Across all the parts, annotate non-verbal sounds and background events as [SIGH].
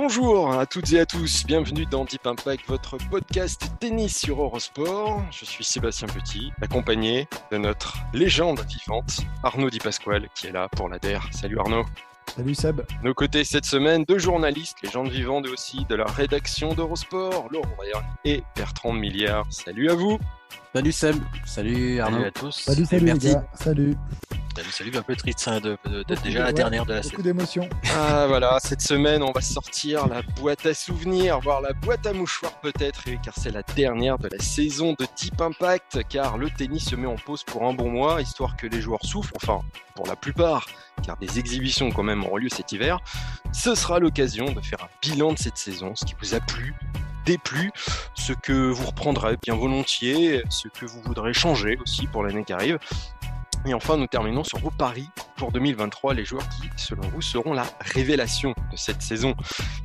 Bonjour à toutes et à tous, bienvenue dans Deep Impact, votre podcast tennis sur Eurosport. Je suis Sébastien Petit, accompagné de notre légende vivante, Arnaud Di Pasquale, qui est là pour la DER. Salut Arnaud. Salut Seb. Nos côtés cette semaine, deux journalistes, légendes vivantes et aussi de la rédaction d'Eurosport, Laurent Verne et Bertrand Milliard. Salut à vous. Salut Seb. Salut Arnaud. Salut à tous. Salut, salut, les gars. Salut. Salut, salut, un peu triste hein, de- de- d'être déjà la dernière de la Beaucoup saison. d'émotions. Ah voilà, cette semaine, on va sortir la boîte à souvenirs, voire la boîte à mouchoirs peut-être, car c'est la dernière de la saison de Deep Impact, car le tennis se met en pause pour un bon mois, histoire que les joueurs souffrent, enfin, pour la plupart, car des exhibitions quand même auront lieu cet hiver. Ce sera l'occasion de faire un bilan de cette saison, ce qui vous a plu, déplu, ce que vous reprendrez bien volontiers, ce que vous voudrez changer aussi pour l'année qui arrive. Et enfin, nous terminons sur vos paris pour 2023, les joueurs qui, selon vous, seront la révélation de cette saison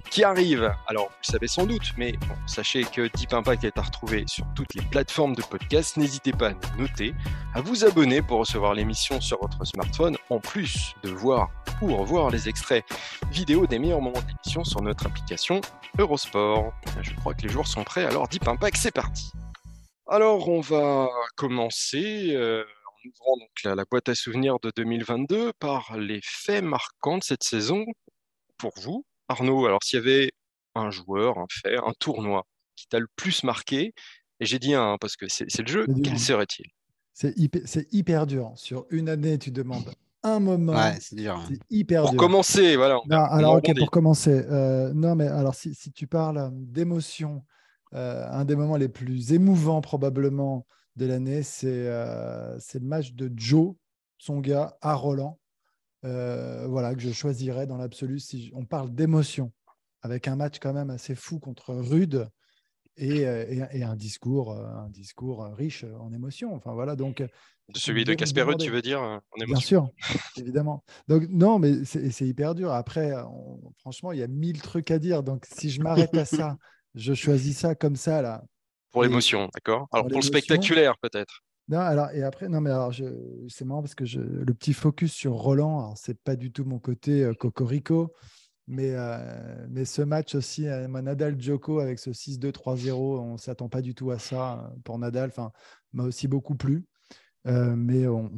qui arrive. Alors, vous le savez sans doute, mais bon, sachez que Deep Impact est à retrouver sur toutes les plateformes de podcast. N'hésitez pas à nous noter, à vous abonner pour recevoir l'émission sur votre smartphone, en plus de voir ou revoir les extraits vidéo des meilleurs moments d'émission sur notre application Eurosport. Je crois que les joueurs sont prêts, alors Deep Impact, c'est parti. Alors, on va commencer. euh, ouvrant donc la, la boîte à souvenirs de 2022 par les faits marquants de cette saison pour vous. Arnaud, alors s'il y avait un joueur, un fait, un tournoi qui t'a le plus marqué, et j'ai dit un hein, parce que c'est le jeu, quel serait-il? C'est hyper, hyper dur. Sur une année, tu demandes un moment. Ouais, c'est dur. hein. C'est hyper Pour dur. commencer, voilà. on Non, alors, ok, pour commencer. euh, non, mais alors, si, si tu parles euh, d'émotion, euh, un des moments les plus émouvants probablement de l'année, c'est euh, c'est le match de Joe, son gars, à Roland. Euh, voilà, que je choisirais dans l'absolu si on parle d'émotion, avec un match quand même assez fou contre Rude et, euh, et- et un discours, un discours riche en émotions. Enfin voilà, donc celui de Casper demandais- tu veux dire, en Bien émotion sûr, évidemment. Donc, non, mais c'est c'est hyper dur. Après, on- franchement, il y a mille trucs à dire. Donc, si je m'arrête à ça, je choisis ça comme ça, là. Pour l'émotion, d'accord? Alors pour le spectaculaire, peut-être. Non, alors, et après, non, mais alors, je- c'est marrant parce que je, le petit focus sur Roland, alors, c'est pas du tout mon côté euh, cocorico, mais, euh, mais ce match aussi, euh, moi, Nadal-Djoko avec ce 6-2, 3-0, on s'attend pas du tout à ça euh, pour Nadal, enfin, m'a aussi beaucoup plu. Euh, mais on-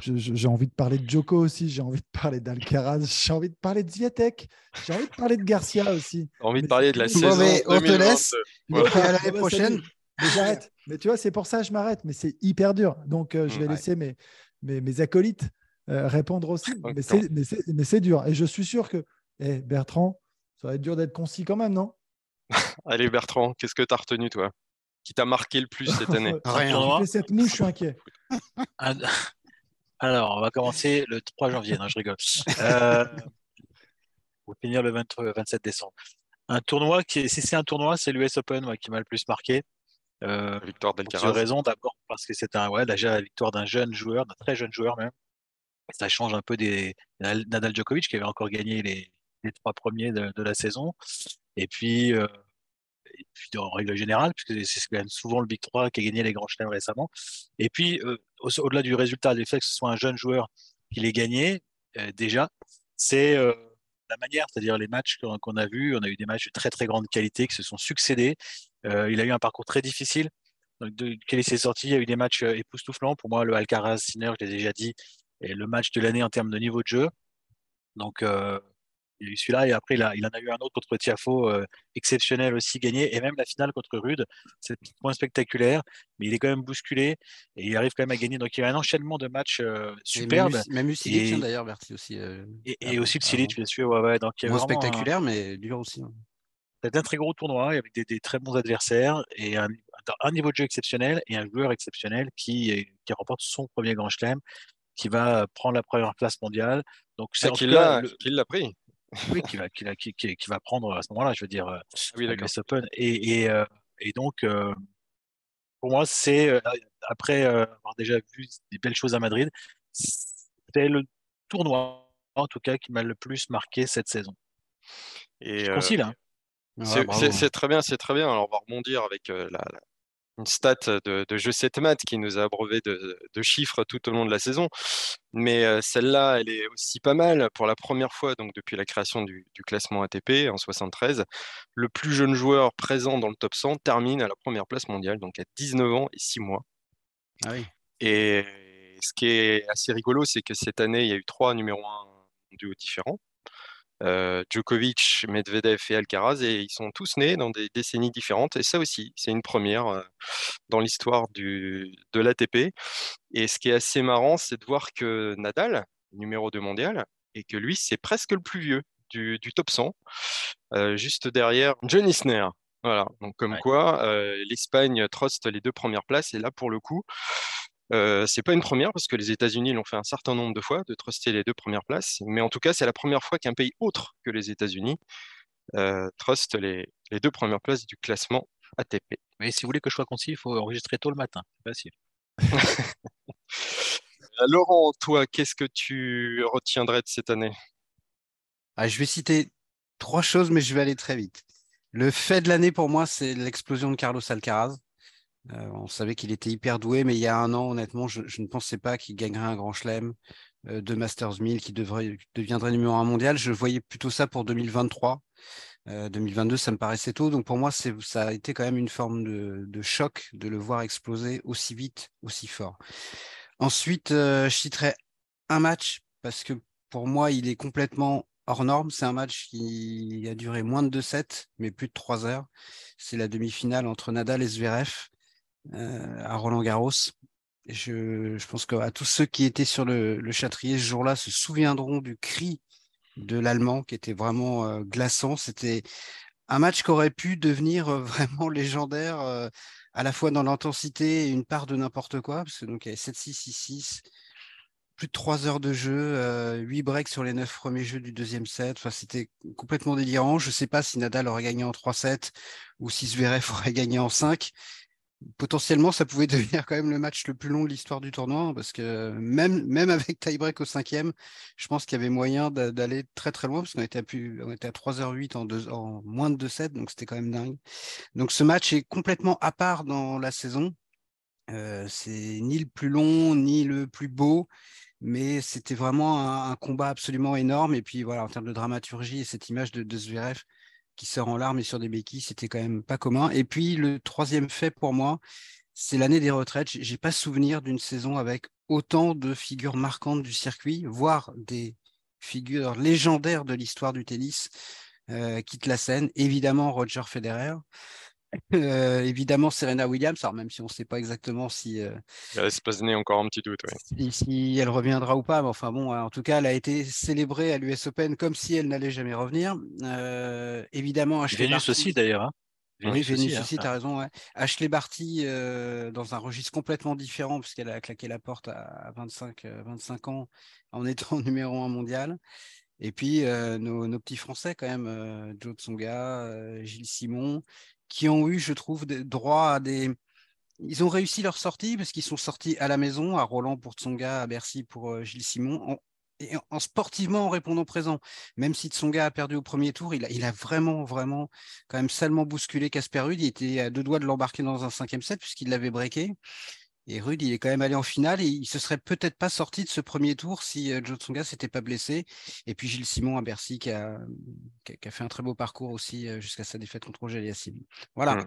j'ai envie de parler de Djoko aussi, j'ai envie de parler d'Alcaraz, j'ai envie de parler de Zviatek, j'ai envie de parler de Garcia aussi. J'ai envie de parler de la saison on te 2022. laisse. Voilà. Et à l'année Ah bah, prochaine. Mais j'arrête. Mais tu vois, c'est pour ça que je m'arrête. Mais c'est hyper dur. Donc, euh, je vais Ouais. laisser mes, mes, mes acolytes euh, répondre aussi. Mais c'est, mais, c'est, mais c'est dur. Et je suis sûr que, eh, Bertrand, ça va être dur d'être concis quand même, non? [LAUGHS] Allez Bertrand, qu'est-ce que tu as retenu, toi? Qui t'a marqué le plus cette année? [LAUGHS] Rien. Cette mouche, je suis inquiet. Un- [LAUGHS] Alors, on va commencer le 3 janvier. Non, je rigole. Euh, Pour finir le 23 le 27 décembre. Un tournoi qui, est- si c'est un tournoi, c'est l'US Open moi, qui m'a le plus marqué. Euh, La victoire pour d'Alcaraz. deux raisons. D'abord parce que c'est un, ouais, déjà la victoire d'un jeune joueur, d'un très jeune joueur même. Ça change un peu des Nadal Djokovic qui avait encore gagné les, les trois premiers de, de la saison. Et puis, euh, et puis en règle générale, puisque c'est quand même souvent le Big 3 qui a gagné les grands chelems récemment. Et puis, euh, au- au-delà du résultat, du fait que ce soit un jeune joueur qui l'ait gagné, euh, déjà, c'est euh, la manière, c'est-à-dire les matchs qu'on a vus. On a eu des matchs de très très grande qualité qui se sont succédés. Euh, il a eu un parcours très difficile. Donc, de s'est sorti, il y a eu des matchs euh, époustouflants. Pour moi, le Alcaraz, Sinner, je l'ai déjà dit, est le match de l'année en termes de niveau de jeu. Donc, euh, il y a eu celui-là et après, il, a, il en a eu un autre contre Tiafo, euh, exceptionnel aussi, gagné. Et même la finale contre Rude, c'est moins spectaculaire, mais il est quand même bousculé et il arrive quand même à gagner. Donc, il y a un enchaînement de matchs euh, superbes. Même, même Usilic, Et- d'ailleurs, Bertie aussi. euh, Et, et avant- aussi le Silic, avant. bien sûr. Ouais, ouais. Donc, il y a Moins un- spectaculaire, mais dur aussi. hein. C'était un très gros tournoi avec des, des très bons adversaires et un, niveau de jeu exceptionnel et un joueur exceptionnel qui, qui remporte son premier Grand Chelem, qui va prendre la première place mondiale. Donc c'est ah, qu'il l'a, l'a pris. Oui, qui va, qui, qui, qui, va prendre à ce moment-là, je veux dire, ah oui, Open. Et, et, et donc, pour moi, c'est après avoir déjà vu des belles choses à Madrid, c'est le tournoi en tout cas qui m'a le plus marqué cette saison. Et c'est concis là. c'est très bien, c'est très bien. Alors on va rebondir avec la, une stat de, de jeu 7 maths qui nous a abreuvé de, chiffres tout au long de la saison. Mais celle-là, elle est aussi pas mal. Pour la première fois, donc depuis la création du, classement ATP en 73, le plus jeune joueur présent dans le top 100 termine à la première place mondiale, donc à 19 ans et 6 mois. Ah oui. Et ce qui est assez rigolo, c'est que cette année, il y a eu trois numéros 1 mondiaux différents. Euh, Djokovic, Medvedev et Alcaraz, et ils sont tous nés dans des décennies différentes. Et ça aussi, c'est une première euh, dans l'histoire de l'ATP. Et ce qui est assez marrant, c'est de voir que Nadal, numéro 2 mondial, et que lui, c'est presque le plus vieux du, top 100, euh, juste derrière John Isner. Voilà, donc comme quoi l'Espagne truste les deux premières places, et là, pour le coup, euh, c'est pas une première parce que les États-Unis l'ont fait un certain nombre de fois de truster les deux premières places, mais en tout cas, c'est la première fois qu'un pays autre que les États-Unis euh, truste les, deux premières places du classement ATP. Mais si vous voulez que je sois concis, il faut enregistrer tôt le matin. C'est facile. [LAUGHS] Laurent, toi, qu'est-ce que tu retiendrais de cette année? Ah, Je vais citer trois choses, mais je vais aller très vite. Le fait de l'année pour moi, c'est l'explosion de Carlos Alcaraz. Euh, on savait qu'il était hyper doué, mais il y a un an, honnêtement, je, ne pensais pas qu'il gagnerait un grand chelem euh, de Masters 1000, qui deviendrait numéro un mondial. Je voyais plutôt ça pour 2023. 2022, euh, ça me paraissait tôt. Donc pour moi, ça a été quand même une forme de, choc de le voir exploser aussi vite, aussi fort. Ensuite, je citerai un match parce que pour moi, il est complètement hors norme. C'est un match qui a duré moins de 2-7, mais plus de 3 heures. C'est la demi-finale entre Nadal et Zverev. Euh, à Roland Garros. Je, je, pense qu'à tous ceux qui étaient sur le, le châtrier ce jour-là se souviendront du cri de l'Allemand qui était vraiment euh, glaçant. C'était un match qui aurait pu devenir euh, [LAUGHS] vraiment légendaire à la fois dans l'intensité et une part de n'importe quoi, parce que il y avait 7-6, 6-6, plus de 3 heures de jeu, 8 breaks sur les 9 premiers jeux du deuxième set. C'était complètement délirant. Je ne sais pas si Nadal aurait gagné en 3-7 ou si Zverev [LAUGHS] aurait gagné en 5 potentiellement, ça pouvait [LAUGHS] devenir quand même le match le plus long de l'histoire du tournoi, hein, parce que même, [LAUGHS] même avec tie-break au cinquième, je pense qu'il y avait moyen d'aller très très loin, parce qu'on était, à était à 3h08 en, moins de 2 donc c'était quand même dingue. Donc ce match est complètement à part dans la saison. Euh, c'est ni le plus long, ni le plus beau, mais c'était vraiment un, combat absolument énorme. Et puis voilà, en termes de dramaturgie et cette image de, de Zverev, qui sort en larmes et sur des béquilles, c'était quand même pas commun. Et puis le troisième fait pour moi, c'est l'année des retraites. J'ai pas souvenir d'une saison avec autant de figures marquantes du circuit, voire des figures légendaires de l'histoire du tennis euh, quittent la scène. Évidemment Roger Federer, euh, évidemment, Serena Williams, alors même si on ne sait pas exactement si. Euh, il reste pas encore un petit doute. Si, elle reviendra ou pas, mais enfin bon, en tout cas, elle a été célébrée à l'US Open comme si elle n'allait jamais revenir. Euh, évidemment, Ashley Vénus aussi d'ailleurs. Hein. oui, Vénus aussi, hein. tu as raison. Ashley Barty, dans un registre complètement différent, puisqu'elle a claqué la porte à 25, 25 ans en étant [LAUGHS] numéro un mondial. Et puis nos, nos, petits Français quand même, Joe Tsonga, Gilles Simon, qui ont eu, je trouve, droit à des. Ils ont réussi leur sortie parce qu'ils sont sortis à la maison, à Roland pour Tsonga, à Bercy pour euh, Gilles Simon, et en sportivement en répondant présent. Même si Tsonga a perdu au premier tour, il a, il a vraiment, vraiment, quand même salement bousculé Casper Ruud. Il était à deux doigts de l'embarquer dans un cinquième set puisqu'il l'avait breaké. Et Rude, il est quand même allé en finale et il se serait peut-être pas sorti de ce premier tour si euh, Joe Tsonga s'était pas blessé. Et puis Gilles Simon à Bercy qui a, qui a, fait un très beau parcours aussi euh, jusqu'à sa défaite contre Roger Aliassime. Voilà. Mmh.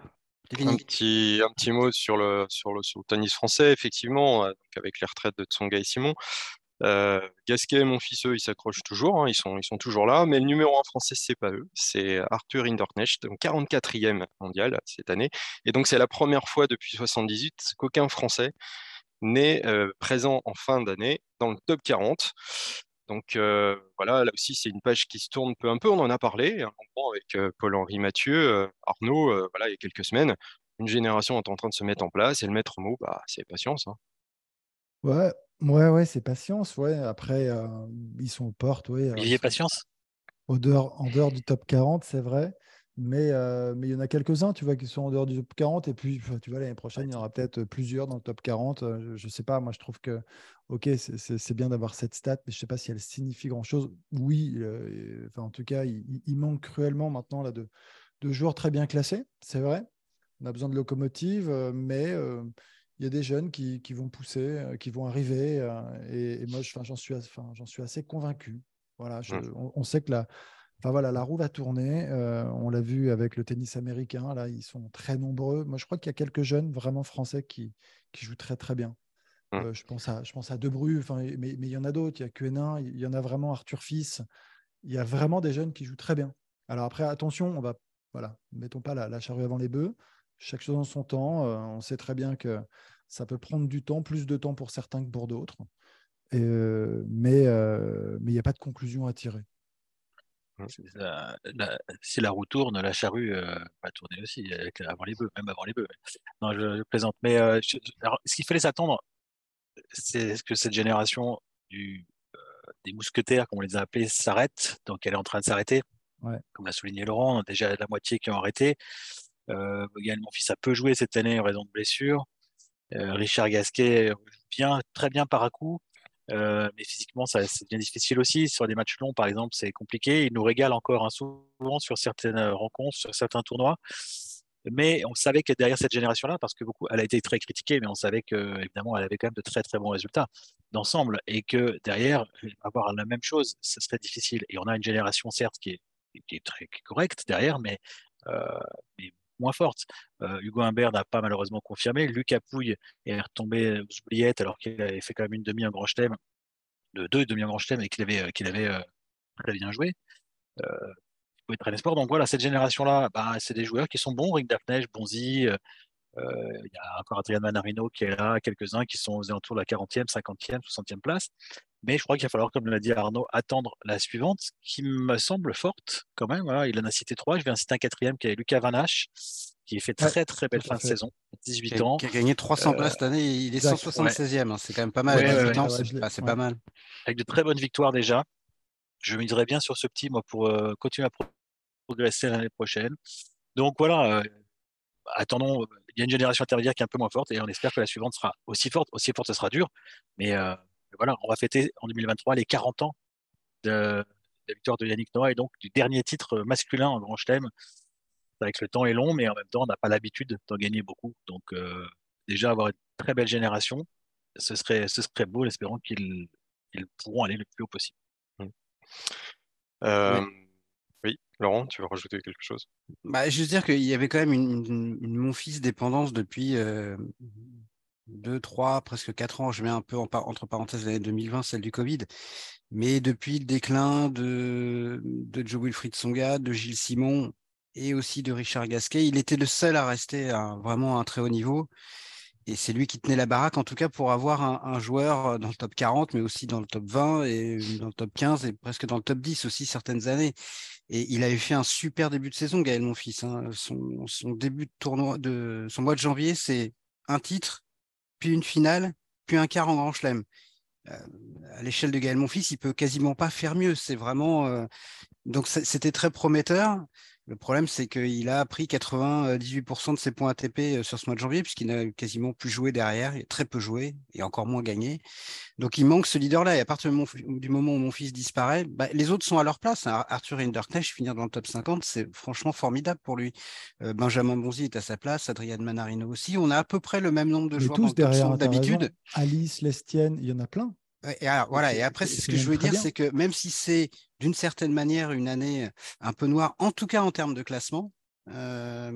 Un petit, un petit mot sur le, sur, le, sur le tennis français, effectivement, euh, avec les retraites de Tsonga et Simon. Euh, Gasquet, mon fils, eux, ils s'accrochent toujours, hein, ils, sont, ils sont toujours là, mais le numéro 1 français, c'est pas eux, c'est Arthur Hinderknecht, donc 44e mondial cette année. Et donc, c'est la première fois depuis 78 qu'aucun Français n'est euh, présent en fin d'année dans le top 40. Donc euh, voilà, là aussi c'est une page qui se tourne peu un peu. On en a parlé hein, avec Paul-Henri Mathieu, Arnaud, voilà, il y a quelques semaines. une génération est en train de se mettre en place et le maître mot, bah, c'est patience. Hein. Ouais, ouais, ouais, c'est patience. Ouais. Après, euh, ils sont aux portes. Ouais, il y a patience. en dehors du top 40, c'est vrai. Mais, euh, mais il y en a quelques-uns, tu vois, qui sont en dehors du top 40. Et puis, tu vois, l'année prochaine, il y en aura peut-être plusieurs dans le top 40. Euh, je ne sais pas, moi, je trouve que, OK, c'est bien d'avoir cette stat, mais je ne sais pas si elle signifie grand-chose. Oui, euh, enfin, en tout cas, il, manque cruellement maintenant là, de, de joueurs très bien classés, c'est vrai. On a besoin de locomotives, mais il y a des jeunes qui, qui vont pousser, qui vont arriver. Et, moi, j'en suis, suis assez convaincu. Voilà, on, on, sait que la, Enfin voilà, la roue va tourner. Euh, on l'a vu avec le tennis américain. Là, ils sont très nombreux. Moi, je crois qu'il y a quelques jeunes vraiment français qui, qui jouent très très bien. Euh, je pense à je pense à Debru, enfin, mais, mais il y en a d'autres. Il y a Quenin, il y en a vraiment Arthur Fils. Il y a vraiment des jeunes qui jouent très bien. Alors après, attention, on va voilà, mettons pas la, charrue avant les bœufs. Chaque chose en son temps. Euh, on sait très bien que ça peut prendre du temps, plus de temps pour certains que pour d'autres. mais mais il n'y a pas de conclusion à tirer. si la roue tourne, la charrue euh, va tourner aussi, avant les bœufs, même avant les bœufs. Non, je, plaisante. Mais euh, ce qu'il fallait s'attendre, c'est que cette génération du, euh, des mousquetaires, comme on les a appelés, s'arrête? Donc elle est en train de s'arrêter? Comme l'a souligné Laurent, déjà la moitié qui ont arrêté. Euh, mon fils a peu joué cette année en raison de blessures. Richard Gasquet bien, très bien par à coup. Euh, mais physiquement, ça c'est bien difficile aussi. Sur des matchs longs, par exemple, c'est compliqué. Il nous régale encore un souvent sur certaines euh, rencontres, sur certains tournois. Mais on savait que derrière cette génération-là, parce que beaucoup, elle a été très critiquée, mais on savait que évidemment, elle avait quand même de très très bons résultats d'ensemble, et que derrière, avoir la même chose, ce serait difficile. Et on a une génération certes qui est, qui est très correcte derrière, mais, euh, mais moins. Euh, Hugo Humbert n'a pas malheureusement confirmé. Lucas Pouille est retombé aux oubliettes alors qu'il avait fait quand même une demi en grand chelem, de deux demi en grand chelem et qu'il avait, euh, euh, très bien joué. Il pouvait traîner sport. Donc voilà, cette génération-là, bah, c'est des joueurs qui sont bons. Rick Dapnège, Bonzi, il y a encore Adrian Manarino qui est là, quelques-uns qui sont aux alentours de la 40e, 50e, 60e place. Mais je crois qu'il va falloir, comme l'a dit Arnaud, attendre la suivante, qui me semble forte quand même. Voilà, il en a cité trois. Je vais en citer un quatrième qui est Lucas Vanache, qui fait très très belle fin de saison, 18 ans. Qui a gagné 300 places cette année. Il est 176e. Hein, c'est quand même pas mal. c'est pas mal. Avec de très bonnes victoires déjà. Je miserais bien sur ce petit, moi, pour euh, continuer à progresser l'année prochaine. Donc voilà, euh, attendons. Il y a une génération intermédiaire qui est un peu moins forte et on espère que la suivante sera aussi forte. Aussi forte, ce sera dur. Mais euh, voilà, on va fêter en 2023 les 40 ans de, la victoire de Yannick Noah et donc du dernier titre masculin en Grand Chelem. Avec le temps est long, mais en même temps, on n'a pas l'habitude d'en gagner beaucoup. Donc, euh, déjà, avoir une très belle génération, ce serait, ce serait beau, espérons qu'ils pourront aller le plus haut possible. Mmh. Euh, oui. Laurent, tu veux rajouter quelque chose? Bah, Juste dire qu'il y avait quand même une, mon fils dépendance depuis euh, deux, trois, presque quatre ans, je mets un peu entre parenthèses l'année 2020, celle du Covid, mais depuis le déclin de, Joe Wilfried Songa, de Gilles Simon et aussi de Richard Gasquet, il était le seul à rester à vraiment un très haut niveau. Et c'est lui qui tenait la baraque, en tout cas, pour avoir un, joueur dans le top 40, mais aussi dans le top 20 et dans le top 15 et presque dans le top 10 aussi certaines années. Et il avait fait un super début de saison, Gaël, mon fils. Hein. Son, début de tournoi, de son mois de janvier, c'est un titre, puis une finale, puis un quart en Grand Chelem. Euh, à l'échelle de Gaël Monfils, il peut quasiment pas faire mieux. C'est vraiment euh, donc c'était très prometteur. Le problème, c'est qu'il a pris 98% de ses points ATP euh, sur ce mois de janvier, puisqu'il n'a quasiment plus joué derrière, il a très peu joué et encore moins gagné. Donc il manque ce leader-là. Et à partir du moment où mon fils disparaît, bah, les autres sont à leur place. Arthur Hinderknecht, finir dans le top 50, c'est franchement formidable pour lui. Euh, Benjamin Bonzi est à sa place, Adrien Manarino aussi. On a à peu près le même nombre de joueurs tous derrière d'habitude. Alice, Lestienne, il y en a plein. Et alors, voilà, et après, ce que je veux dire, c'est que même si c'est d'une certaine manière une année un peu noire, en tout cas en termes de classement, euh,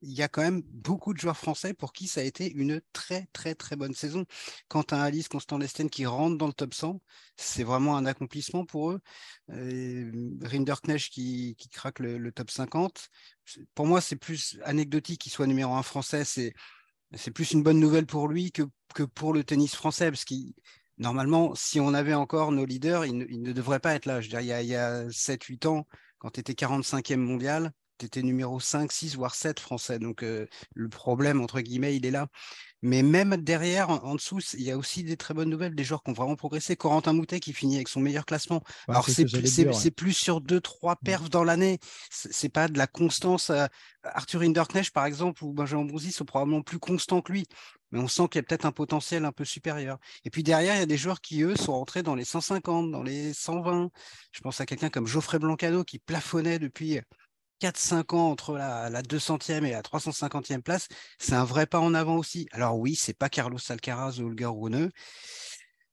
il y a quand même beaucoup de joueurs français pour qui ça a été une très très très bonne saison. Quentin Alice, Constant Lesten qui rentrent dans le top 100, c'est vraiment un accomplissement pour eux. Euh, Rinderknecht qui, qui craque le, top 50. Pour moi, c'est plus anecdotique qu'il soit numéro un français. C'est c'est plus une bonne nouvelle pour lui que, que pour le tennis français, parce qu'il normalement, si on avait encore nos leaders, ils ne, devraient pas être là. Je veux dire, il y a, 7-8 ans, quand tu étais 45e mondial, tu étais numéro 5, 6, voire 7 français. Donc le problème, entre guillemets, il est là. Mais même derrière, en, dessous, il y a aussi des très bonnes nouvelles, des joueurs qui ont vraiment progressé. Corentin Moutet qui finit avec son meilleur classement. Alors, c'est plus, sur 2-3 mmh. perfs dans l'année. C'est pas de la constance. Arthur Hinderknecht, par exemple, ou Benjamin Brouzy sont probablement plus constants que lui. Mais on sent qu'il y a peut-être un potentiel un peu supérieur. Et puis derrière, il y a des joueurs qui, eux, sont rentrés dans les 150, dans les 120. Je pense à quelqu'un comme Geoffrey Blancado qui plafonnait depuis 4-5 ans entre la, 200e et la 350e place, c'est un vrai pas en avant aussi. Alors oui, c'est pas Carlos Alcaraz ou Holger Rune,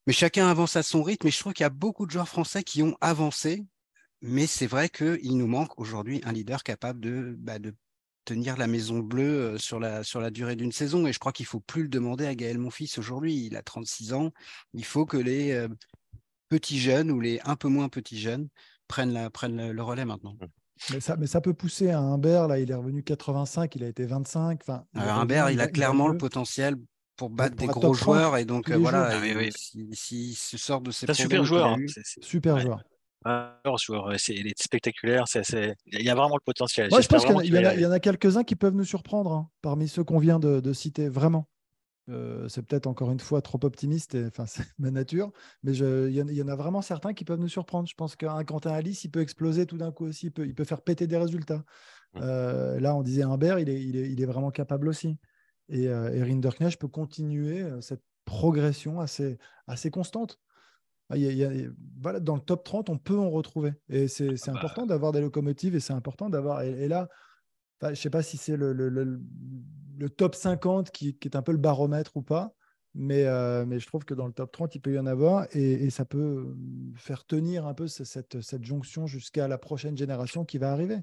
mais chacun avance à son rythme. Et je trouve qu'il y a beaucoup de joueurs français qui ont avancé, mais c'est vrai qu'il nous manque aujourd'hui un leader capable de, bah, tenir la maison bleue euh, sur la, la durée d'une saison. Et je crois qu'il faut plus le demander à Gaël Monfils aujourd'hui. Il a 36 ans. Il faut que les euh, petits jeunes ou les un peu moins petits jeunes prennent, la, prennent le relais maintenant. Mais ça, mais ça peut pousser à Humbert. Là, il est revenu 85, il a été 25. Enfin, Humbert, il a clairement le potentiel pour battre des gros joueurs. Et donc, euh, voilà, s'il si, se sort de ses C'est un super joueur. Hein. Super joueur. Joueur, il est spectaculaire. Il y a vraiment le potentiel. Moi, je pense qu'il y, en a, quelques-uns qui peuvent nous surprendre hein, parmi ceux qu'on vient de, de citer, vraiment. Euh, c'est peut-être encore une fois trop optimiste, enfin [LAUGHS] c'est ma nature, mais il y, en a vraiment certains qui peuvent nous surprendre. Je pense qu'un Quentin Alice, il peut exploser tout d'un coup aussi, il peut, il peut, faire péter des résultats. Mmh. Euh, là, on disait Humbert, il est, il, est, il est vraiment capable aussi. Et, euh, et Rinderknecht peut continuer euh, cette progression assez, assez constante. Ah, il y a, voilà, dans le top 30, on peut en retrouver. Et c'est ah bah. important d'avoir des locomotives et c'est important d'avoir. Et, là, je ne sais pas si c'est le, le top 50 qui, est un peu le baromètre ou pas. Mais, euh, mais je trouve que dans le top 30, il peut y en avoir et, ça peut faire tenir un peu cette, cette jonction jusqu'à la prochaine génération qui va arriver.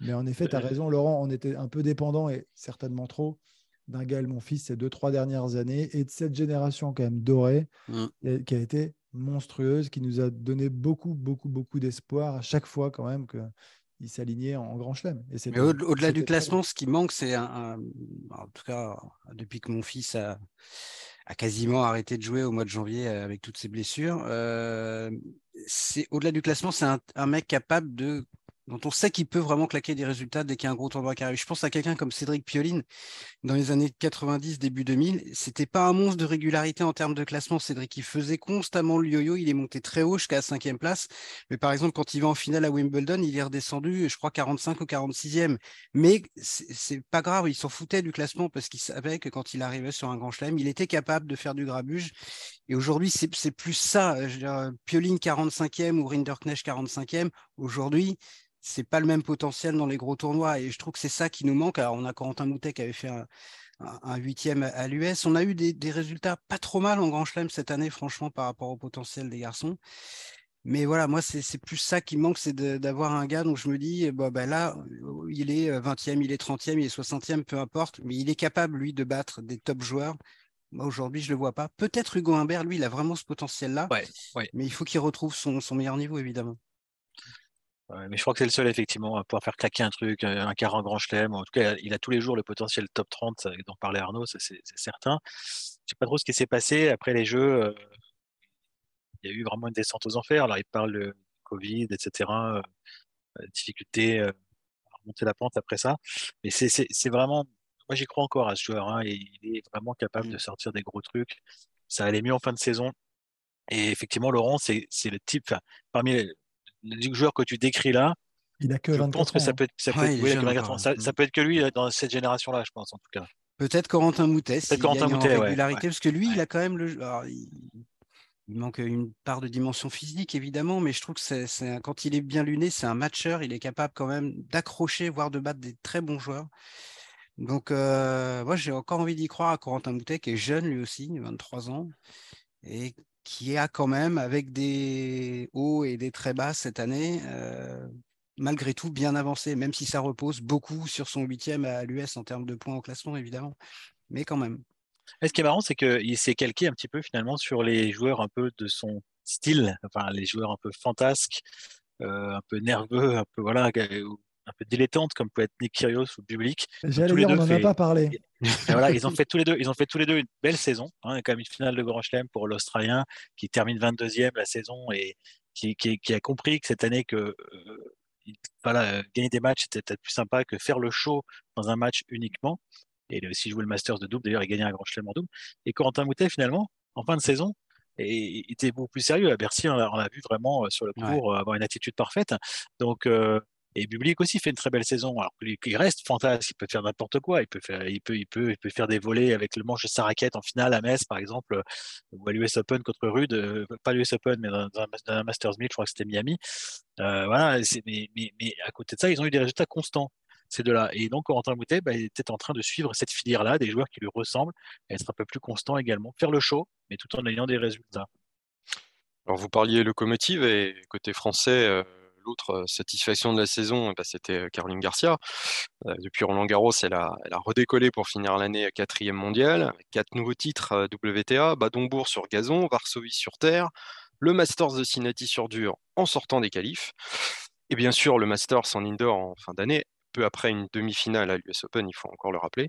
Mais en effet, tu as raison, Laurent, on était un peu dépendant et certainement trop d'un Gaël fils ces deux, trois dernières années et de cette génération quand même dorée mmh. qui a été monstrueuse, qui nous a donné beaucoup, beaucoup, beaucoup d'espoir à chaque fois quand même que il s'alignait en, grand chelem. Mais au-delà du classement, ce qui manque, c'est un, En tout cas, depuis que mon fils a, a, quasiment arrêté de jouer au mois de janvier euh, avec toutes ses blessures, euh, c'est au-delà du classement, c'est un, un, mec capable de dont on sait qu'il peut vraiment claquer des résultats dès qu'il y a un gros tournoi qui arrive. Je pense à quelqu'un comme Cédric Pioline dans les années 90, début 2000. C'était pas un monstre de régularité en termes de classement. Cédric, il faisait constamment le yo-yo. Il est monté très haut jusqu'à la cinquième place. Mais par exemple, quand il va en finale à Wimbledon, il est redescendu, je crois, 45 ou 46e. Mais c'est pas grave. Il s'en foutait du classement parce qu'il savait que quand il arrivait sur un grand chelem, il était capable de faire du grabuge. Et aujourd'hui, c'est plus ça. Dire, Pioline 45e ou Rinderknecht 45e. Aujourd'hui, c'est pas le même potentiel dans les gros tournois. Et je trouve que c'est ça qui nous manque. Alors, on a Corentin Moutet qui avait fait un, huitième à l'US. On a eu des, résultats pas trop mal en Grand Chelem cette année, franchement, par rapport au potentiel des garçons. Mais voilà, moi, c'est plus ça qui manque, c'est d'avoir un gars dont je me dis, bah, bah, là, il est 20e, il est 30e, il est 60e, peu importe, mais il est capable, lui, de battre des top joueurs. Moi, aujourd'hui, je ne le vois pas. Peut-être Hugo Humbert, lui, il a vraiment ce potentiel-là. Mais il faut qu'il retrouve son meilleur niveau, évidemment mais je crois que c'est le seul effectivement à pouvoir faire claquer un truc, un quart en grand chelem. En tout cas, il a tous les jours le potentiel top 30 dont parlait Arnaud, c'est certain. Je sais pas trop ce qui s'est passé après les jeux. Euh, il y a eu vraiment une descente aux enfers. Alors il parle de Covid, etc. Euh, difficulté euh, à remonter la pente après ça. Mais c'est vraiment, moi j'y crois encore à ce joueur. Hein, et il est vraiment capable de mmh. sortir des gros trucs. Ça allait mieux en fin de saison. Et effectivement, Laurent, c'est le type, parmi le joueur que tu décris là, il a que je pense que ça peut être, ça, peut, être que lui dans cette génération-là, je pense en tout cas. Peut-être Corentin Moutet, peut Corentin Moutet, régularité, parce que lui, il a quand même le. il... manque une part de dimension physique, évidemment, mais je trouve que c'est, quand il est bien luné, c'est un matcheur. Il est capable quand même d'accrocher, voire de battre des très bons joueurs. Donc, euh, moi, j'ai encore envie d'y croire à Corentin Moutet, qui est jeune lui aussi, 23 ans, et qui a quand même, avec des hauts et des très bas cette année, euh, malgré tout bien avancé, même si ça repose beaucoup sur son huitième à l'US en termes de points au classement, évidemment. Mais quand même. ce qui est marrant, c'est qu'il s'est calqué un petit peu finalement sur les joueurs un peu de son style, enfin les joueurs un peu fantasques, euh, un peu nerveux, un peu voilà, un peu dilettante comme peut être Nick Kyrgios ou Bublik. J'allais dire, on n'en a pas parlé. voilà, ils ont [LAUGHS] fait tous les deux, ils ont fait tous les deux une belle saison, hein, quand même une finale de Grand Chelem pour l'Australien qui termine 22e la saison et qui, qui, a compris que cette année que euh, voilà, gagner des matchs, c'était peut-être plus sympa que faire le show dans un match uniquement. Et il a aussi joué le Masters de double. D'ailleurs, il gagnait un grand chelem en double. Et Corentin Moutet, finalement, en fin de saison, et il était beaucoup plus sérieux. À Bercy, on l'a vu vraiment sur le cours avoir une attitude parfaite. Donc, et Bublik aussi fait une très belle saison. Alors qu'il reste fantastique, il peut faire n'importe quoi. Il peut faire, il peut, il peut, faire des volets avec le manche de sa raquette en finale à Metz, par exemple, ou à l'US Open contre Rude, euh, pas l'US Open, mais dans, un, Masters 1000, je crois que c'était Miami. Euh, voilà, mais, à côté de ça, ils ont eu des résultats constants ces deux-là. Et donc, Corentin Moutet bah, était en train de suivre cette filière-là, des joueurs qui lui ressemblent, être un peu plus constant également, faire le show, mais tout en ayant des résultats. Alors, vous parliez locomotive, et côté français, euh, l'autre satisfaction de la saison, bah, c'était Caroline Garcia. depuis Roland Garros, elle a, redécollé pour finir l'année quatrième mondiale, quatre nouveaux titres WTA, Badonbourg sur gazon, Varsovie sur terre, le Masters de Cincinnati sur dur en sortant des qualifs, et bien sûr le Masters en indoor en fin d'année, peu après une demi-finale à l'US Open, il faut encore le rappeler.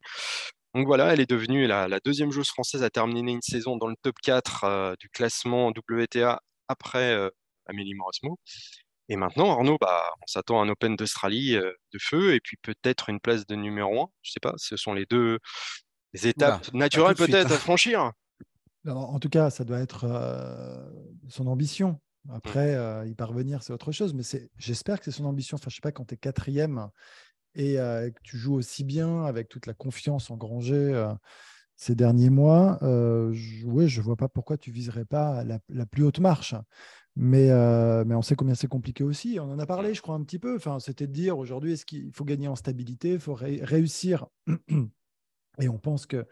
Donc voilà, elle est devenue la, la, deuxième joueuse française à terminer une saison dans le top 4 du classement WTA après Amélie Morasmo. Et maintenant, Arnaud, bah, on s'attend à un Open d'Australie euh, de feu et puis peut-être une place de numéro 1. Je sais pas, ce sont les deux étapes naturelles peut-être à franchir. en tout cas, ça doit être euh, son ambition. Après, mmh. euh, y parvenir, c'est autre chose. Mais j'espère que c'est son ambition. Enfin, je sais pas, quand tu es quatrième et que tu joues aussi bien avec toute la confiance engrangée ces derniers mois, je, je vois pas pourquoi tu viserais pas la, la plus haute marche. Mais, euh, mais on sait combien c'est compliqué aussi. On en a parlé, je crois, un petit peu. Enfin, C'était de dire aujourd'hui, est-ce qu'il faut gagner en stabilité, il faut réussir. [CLEARS THROAT] Et on pense qu'elle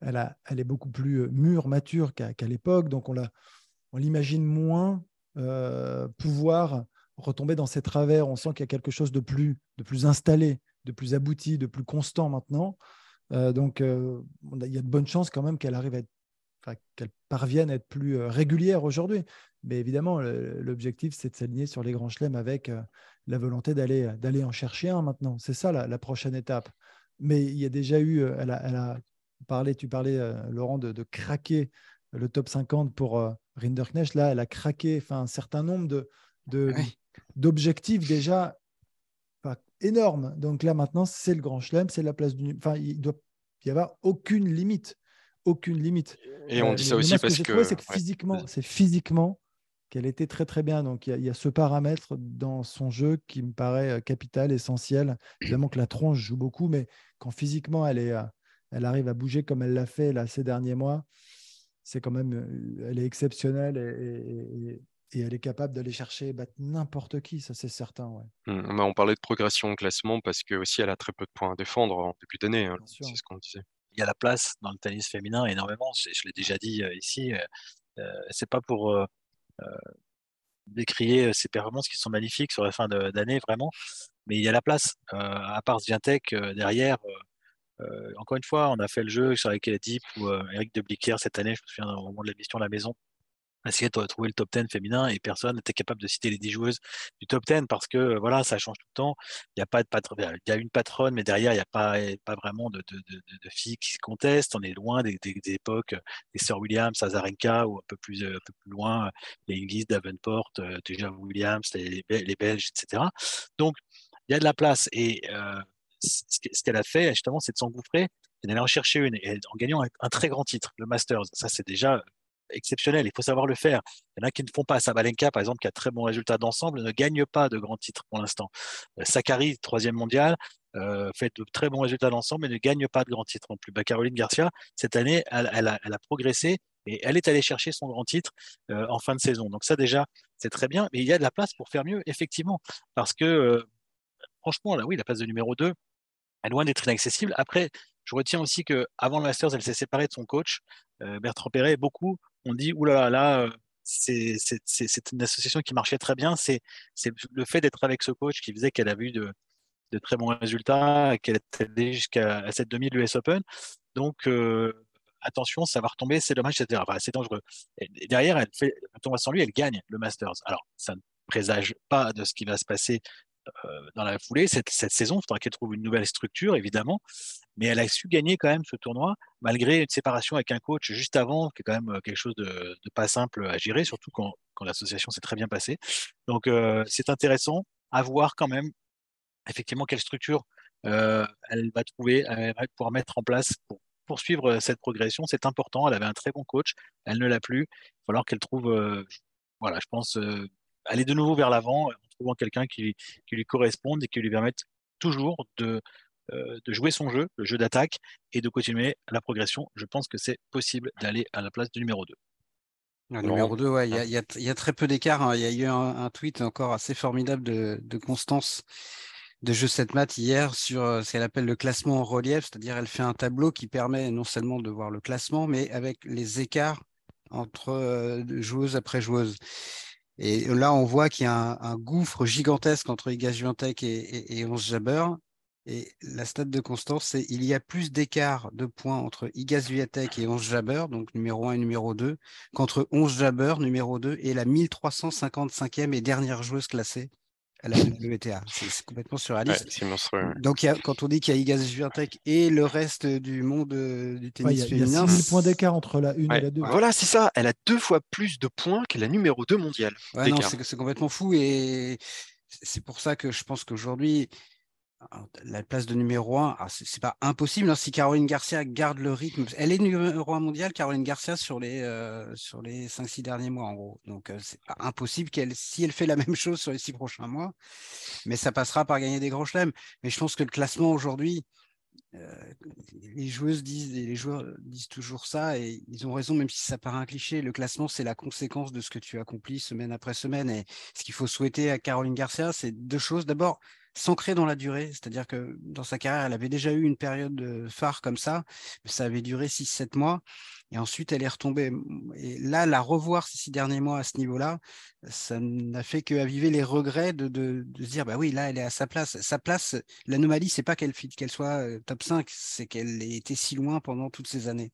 elle est beaucoup plus euh, mûre, mature qu'à l'époque. Donc, on l'imagine moins euh, pouvoir retomber dans ses travers. On sent qu'il y a quelque chose de plus, de plus installé, de plus abouti, de plus constant maintenant. donc, il y a de bonnes chances quand même qu'elle parvienne à être plus régulière aujourd'hui. Mais évidemment, l'objectif, c'est de s'aligner sur les grands chelems avec euh, la volonté d'aller, d'aller en chercher un maintenant. C'est ça la, prochaine étape. Mais il y a déjà eu, euh, elle a, elle a parlé, tu parlais, euh, Laurent, de, craquer le top 50 pour Rinderknecht. Là, elle a craqué un certain nombre de, de d'objectifs déjà énormes. Donc là, maintenant, c'est le grand chelem, c'est la place du. Enfin, il doit y avoir aucune limite. Aucune limite. Et on dit ça aussi parce que. c'est physiquement, c'est physiquement qu'elle était très très bien. Donc il y, a ce paramètre dans son jeu qui me paraît euh, capital, essentiel. Évidemment que la tronche joue beaucoup, mais quand physiquement elle, est, euh, elle arrive à bouger comme elle l'a fait là, ces derniers mois, c'est quand même, euh, elle est exceptionnelle et, elle est capable d'aller chercher battre n'importe qui, ça c'est certain. Ouais. Mmh, on parlait de progression au classement parce que aussi elle a très peu de points à défendre en début d'année, hein, c'est ce qu'on disait. Il y a la place dans le tennis féminin énormément, je, l'ai déjà dit ici, c'est pas pour euh, décrier ces performances qui sont magnifiques sur la fin d'année, vraiment. Mais il y a la place. Euh, à part Sviantec, euh, derrière, encore une fois, on a fait le jeu sur avec Deep ou Eric de cette année, je me souviens au moment de la mission à la maison, essayer de trouver le top 10 féminin et personne n'était capable de citer les 10 joueuses du top 10 parce que voilà, ça change tout le temps. Il y a pas de patron, il y a une patronne, mais derrière, il n'y a pas, pas vraiment de, filles qui se contestent. On est loin des, époques des Sir Williams, Azarenka ou un peu plus, un peu plus loin, les Inglis, Davenport, euh, déjà Williams, les, Belges, etc. Donc, il y a de la place et euh, ce qu'elle a fait, justement, c'est de s'engouffrer et d'aller en chercher une en gagnant un, très grand titre, le Masters. Ça, c'est déjà exceptionnel. Il faut savoir le faire. Il y en a qui ne font pas. Sabalenka, par exemple, qui a très bons résultats d'ensemble, ne gagne pas de grands titres pour l'instant. Euh, Sakari, troisième mondial, euh, fait de très bons résultats d'ensemble, mais ne gagne pas de grands titres non plus. Bah, Caroline Garcia, cette année, elle, a, progressé et elle est allée chercher son grand titre euh, en fin de saison. Donc ça déjà, c'est très bien. Mais il y a de la place pour faire mieux, effectivement, parce que franchement, là, oui, la place de numéro 2 est loin d'être inaccessible. Après, je retiens aussi qu'avant le Masters, elle s'est séparée de son coach, Bertrand Perret. Beaucoup on dit oulala, euh, c'est une association qui marchait très bien. C'est le fait d'être avec ce coach qui faisait qu'elle a vu de, très bons résultats, qu'elle est allée jusqu'à cette demi de l'US Open. Donc, euh, attention, ça va retomber, c'est dommage, etc. c'est dangereux. Derrière, elle fait, on va sans lui, elle gagne le Masters. Alors, ça ne présage pas de ce qui va se passer dans la foulée. Cette, saison, il faudra qu'elle trouve une nouvelle structure, évidemment. Mais elle a su gagner quand même ce tournoi, malgré une séparation avec un coach juste avant, qui est quand même euh, quelque chose de, pas simple à gérer, surtout quand, l'association s'est très bien passée. Donc, euh, c'est intéressant. à voir quand même effectivement quelle structure elle va trouver, elle va pouvoir mettre en place pour poursuivre cette progression. C'est important. Elle avait un très bon coach. Elle ne l'a plus. Il va falloir qu'elle trouve, voilà, je pense, aller de nouveau vers l'avant trouvant quelqu'un qui, qui, lui corresponde et qui lui permette toujours de, de jouer son jeu, le jeu d'attaque, et de continuer la progression. Je pense que c'est possible d'aller à la place du numéro 2. Le numéro 2, ouais, il y, a, y, a, très peu d'écart. Hein. Il y a eu un, tweet encore assez formidable de, de Constance de jeu 7 maths hier sur euh, ce qu'elle appelle le classement en relief, c'est-à-dire elle fait un tableau qui permet non seulement de voir le classement, mais avec les écarts entre euh, joueuses après joueuses. Et là, on voit qu'il y a un, gouffre gigantesque entre Iga et, et, 11 Jabber. Et la stat de Constance, c'est il y a plus d'écart de points entre Iga Swiatek et 11 Jabber, donc numéro 1 et numéro 2, qu'entre 11 Jabber, numéro 2, et la 1355e et dernière joueuse classée à la WTA. C'est complètement surréaliste. Donc, quand on dit qu'il y a Igaz Swiatek et le reste du monde euh, du tennis féminin. Il y a 6000 points d'écart entre la 1 et la 2. Voilà, c'est ça. Elle a deux fois plus de points que la numéro 2 mondiale. c'est complètement fou. Et c'est pour ça que je pense qu'aujourd'hui, la place de numéro 1, ah, c'est pas impossible. Hein, si Caroline Garcia garde le rythme, elle est numéro 1 mondial, Caroline Garcia, sur les, euh, les 5-6 derniers mois, en gros. Donc, euh, c'est impossible qu'elle, si elle fait la même chose sur les 6 prochains mois, mais ça passera par gagner des grands chelems. Mais je pense que le classement aujourd'hui, euh, les joueuses disent et les joueurs disent toujours ça et ils ont raison, même si ça paraît un cliché. Le classement, c'est la conséquence de ce que tu accomplis semaine après semaine. Et ce qu'il faut souhaiter à Caroline Garcia, c'est deux choses. D'abord, s'ancrer dans la durée, c'est-à-dire que dans sa carrière, elle avait déjà eu une période phare comme ça, ça avait duré 6-7 mois, et ensuite elle est retombée. Et là, la revoir ces six derniers mois à ce niveau-là, ça n'a fait qu'aviver les regrets de, se dire, bah oui, là, elle est à sa place. Sa place, l'anomalie, c'est pas qu'elle qu'elle soit euh, top 5, c'est qu'elle ait été si loin pendant toutes ces années.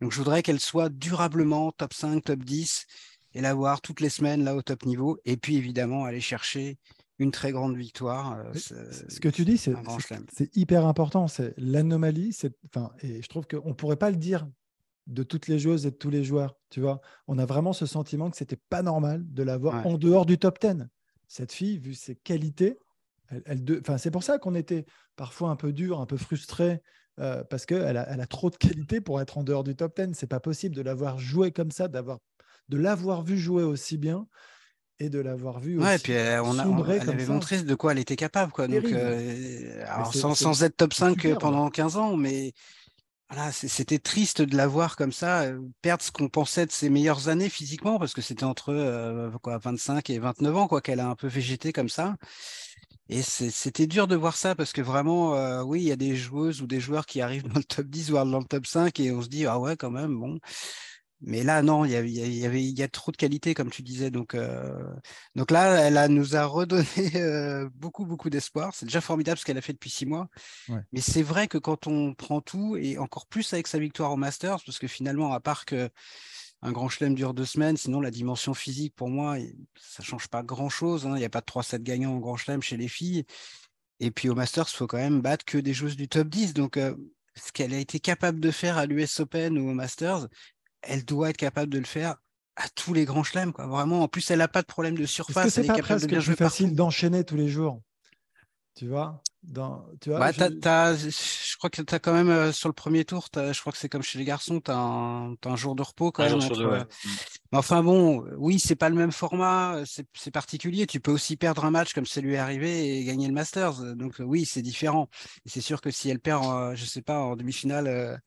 Donc je voudrais qu'elle soit durablement top 5, top 10, et la voir toutes les semaines là au top niveau, et puis évidemment aller chercher une très grande victoire. Euh, ce que tu dis, c'est hyper important. C'est l'anomalie. Enfin, et je trouve qu'on ne pourrait pas le dire de toutes les joueuses et de tous les joueurs. Tu vois, on a vraiment ce sentiment que c'était pas normal de l'avoir en dehors du top 10. Cette fille, vu ses qualités, elle, enfin, c'est pour ça qu'on était parfois un peu dur, un peu frustré. Euh, parce qu'elle a, elle a trop de qualités pour être en dehors du top 10. C'est pas possible de l'avoir joué comme ça, d'avoir de l'avoir vu jouer aussi bien et de l'avoir vu ouais, puis euh, on, a, on elle avait montré de quoi elle était capable. Quoi. Donc, euh, sans, sans, être top 5 pendant 15 ans, mais voilà, c'était triste de la voir comme ça, euh, perdre ce qu'on pensait de ses meilleures années physiquement, parce que c'était entre quoi, 25 et 29 ans quoi qu'elle a un peu végété comme ça. Et c'était dur de voir ça parce que vraiment, oui, il y a des joueuses ou des joueurs qui arrivent dans le top 10 voire dans le top 5 et on se dit, ah ouais, quand même, bon. Mais là, non, il y, avait, il y a trop de qualité, comme tu disais. Donc, euh, donc là, elle a, nous a redonné [LAUGHS] euh, beaucoup, beaucoup d'espoir. C'est déjà formidable ce qu'elle a fait depuis six mois. Mais c'est vrai que quand on prend tout, et encore plus avec sa victoire au Masters, parce que finalement, à part que un grand chelem dure deux semaines, sinon la dimension physique, pour moi, ça ne change pas grand-chose. Hein. Il n'y a pas de 3-7 gagnants en grand chelem chez les filles. Et puis au Masters, il faut quand même battre que des joueuses du top 10. Donc, euh, ce qu'elle a été capable de faire à l'US Open ou au Masters, elle doit être capable de le faire à tous les grands chelems. Quoi. Vraiment, en plus, elle n'a pas de problème de surface. C'est pas presque plus facile d'enchaîner tous les jours. Tu vois, dans, tu vois je... crois que tu as quand même euh, sur le premier tour, je crois que c'est comme chez les garçons, tu as, un jour de repos quand même. Euh, mais enfin bon, oui, c'est pas le même format, euh, c'est particulier. Tu peux aussi perdre un match comme c'est lui est arrivé et gagner le Masters. Donc oui, c'est différent. c'est sûr que si elle perd, je sais pas, en demi-finale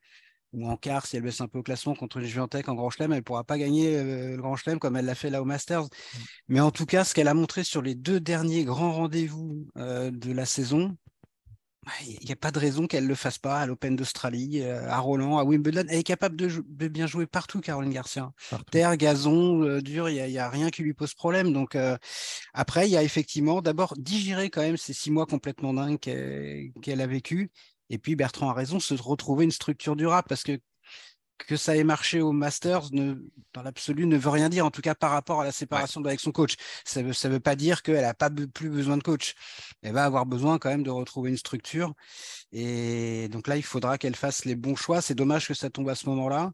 ou en quart, si elle baisse un peu au classement contre les Juventus en Grand Chelem, elle ne pourra pas gagner euh, le Grand Chelem comme elle l'a fait là au Masters. Mm. Mais en tout cas, ce qu'elle a montré sur les deux derniers grands rendez-vous euh, de la saison, il n'y a pas de raison qu'elle ne le fasse pas à l'Open d'Australie, euh, à Roland, à Wimbledon. Elle est capable de, bien jouer partout, Caroline Garcia. Terre, gazon, dur, il n'y a, rien qui lui pose problème. Donc après, il y a effectivement d'abord digérer quand même ces six mois complètement dingues qu'elle a vécu et puis Bertrand a raison, se retrouver une structure durable parce que que ça ait marché au Masters, ne, dans l'absolu, ne veut rien dire, en tout cas par rapport à la séparation avec son coach. Ça ne veut pas dire qu'elle n'a pas plus besoin de coach. Elle va avoir besoin quand même de retrouver une structure. Et donc là, il faudra qu'elle fasse les bons choix. C'est dommage que ça tombe à ce moment-là.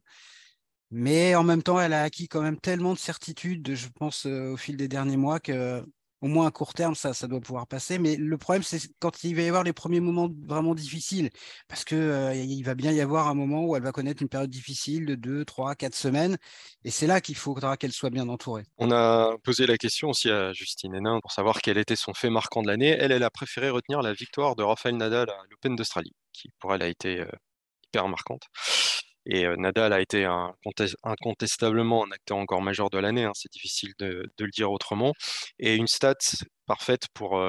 Mais en même temps, elle a acquis quand même tellement de certitudes, je pense, euh, au fil des derniers mois que au moins à court terme, ça, ça doit pouvoir passer. Mais le problème, c'est quand il va y avoir les premiers moments vraiment difficiles, parce que euh, il va bien y avoir un moment où elle va connaître une période difficile de 2, 3, 4 semaines. Et c'est là qu'il faudra qu'elle soit bien entourée. On a posé la question aussi à Justine Hénin pour savoir quel était son fait marquant de l'année. Elle, elle a préféré retenir la victoire de Rafael Nadal à l'Open d'Australie, qui pour elle a été euh, hyper marquante. Et Nadal a été incontestablement un acteur encore majeur de l'année, hein, c'est difficile de, le dire autrement. Et une stat parfaite pour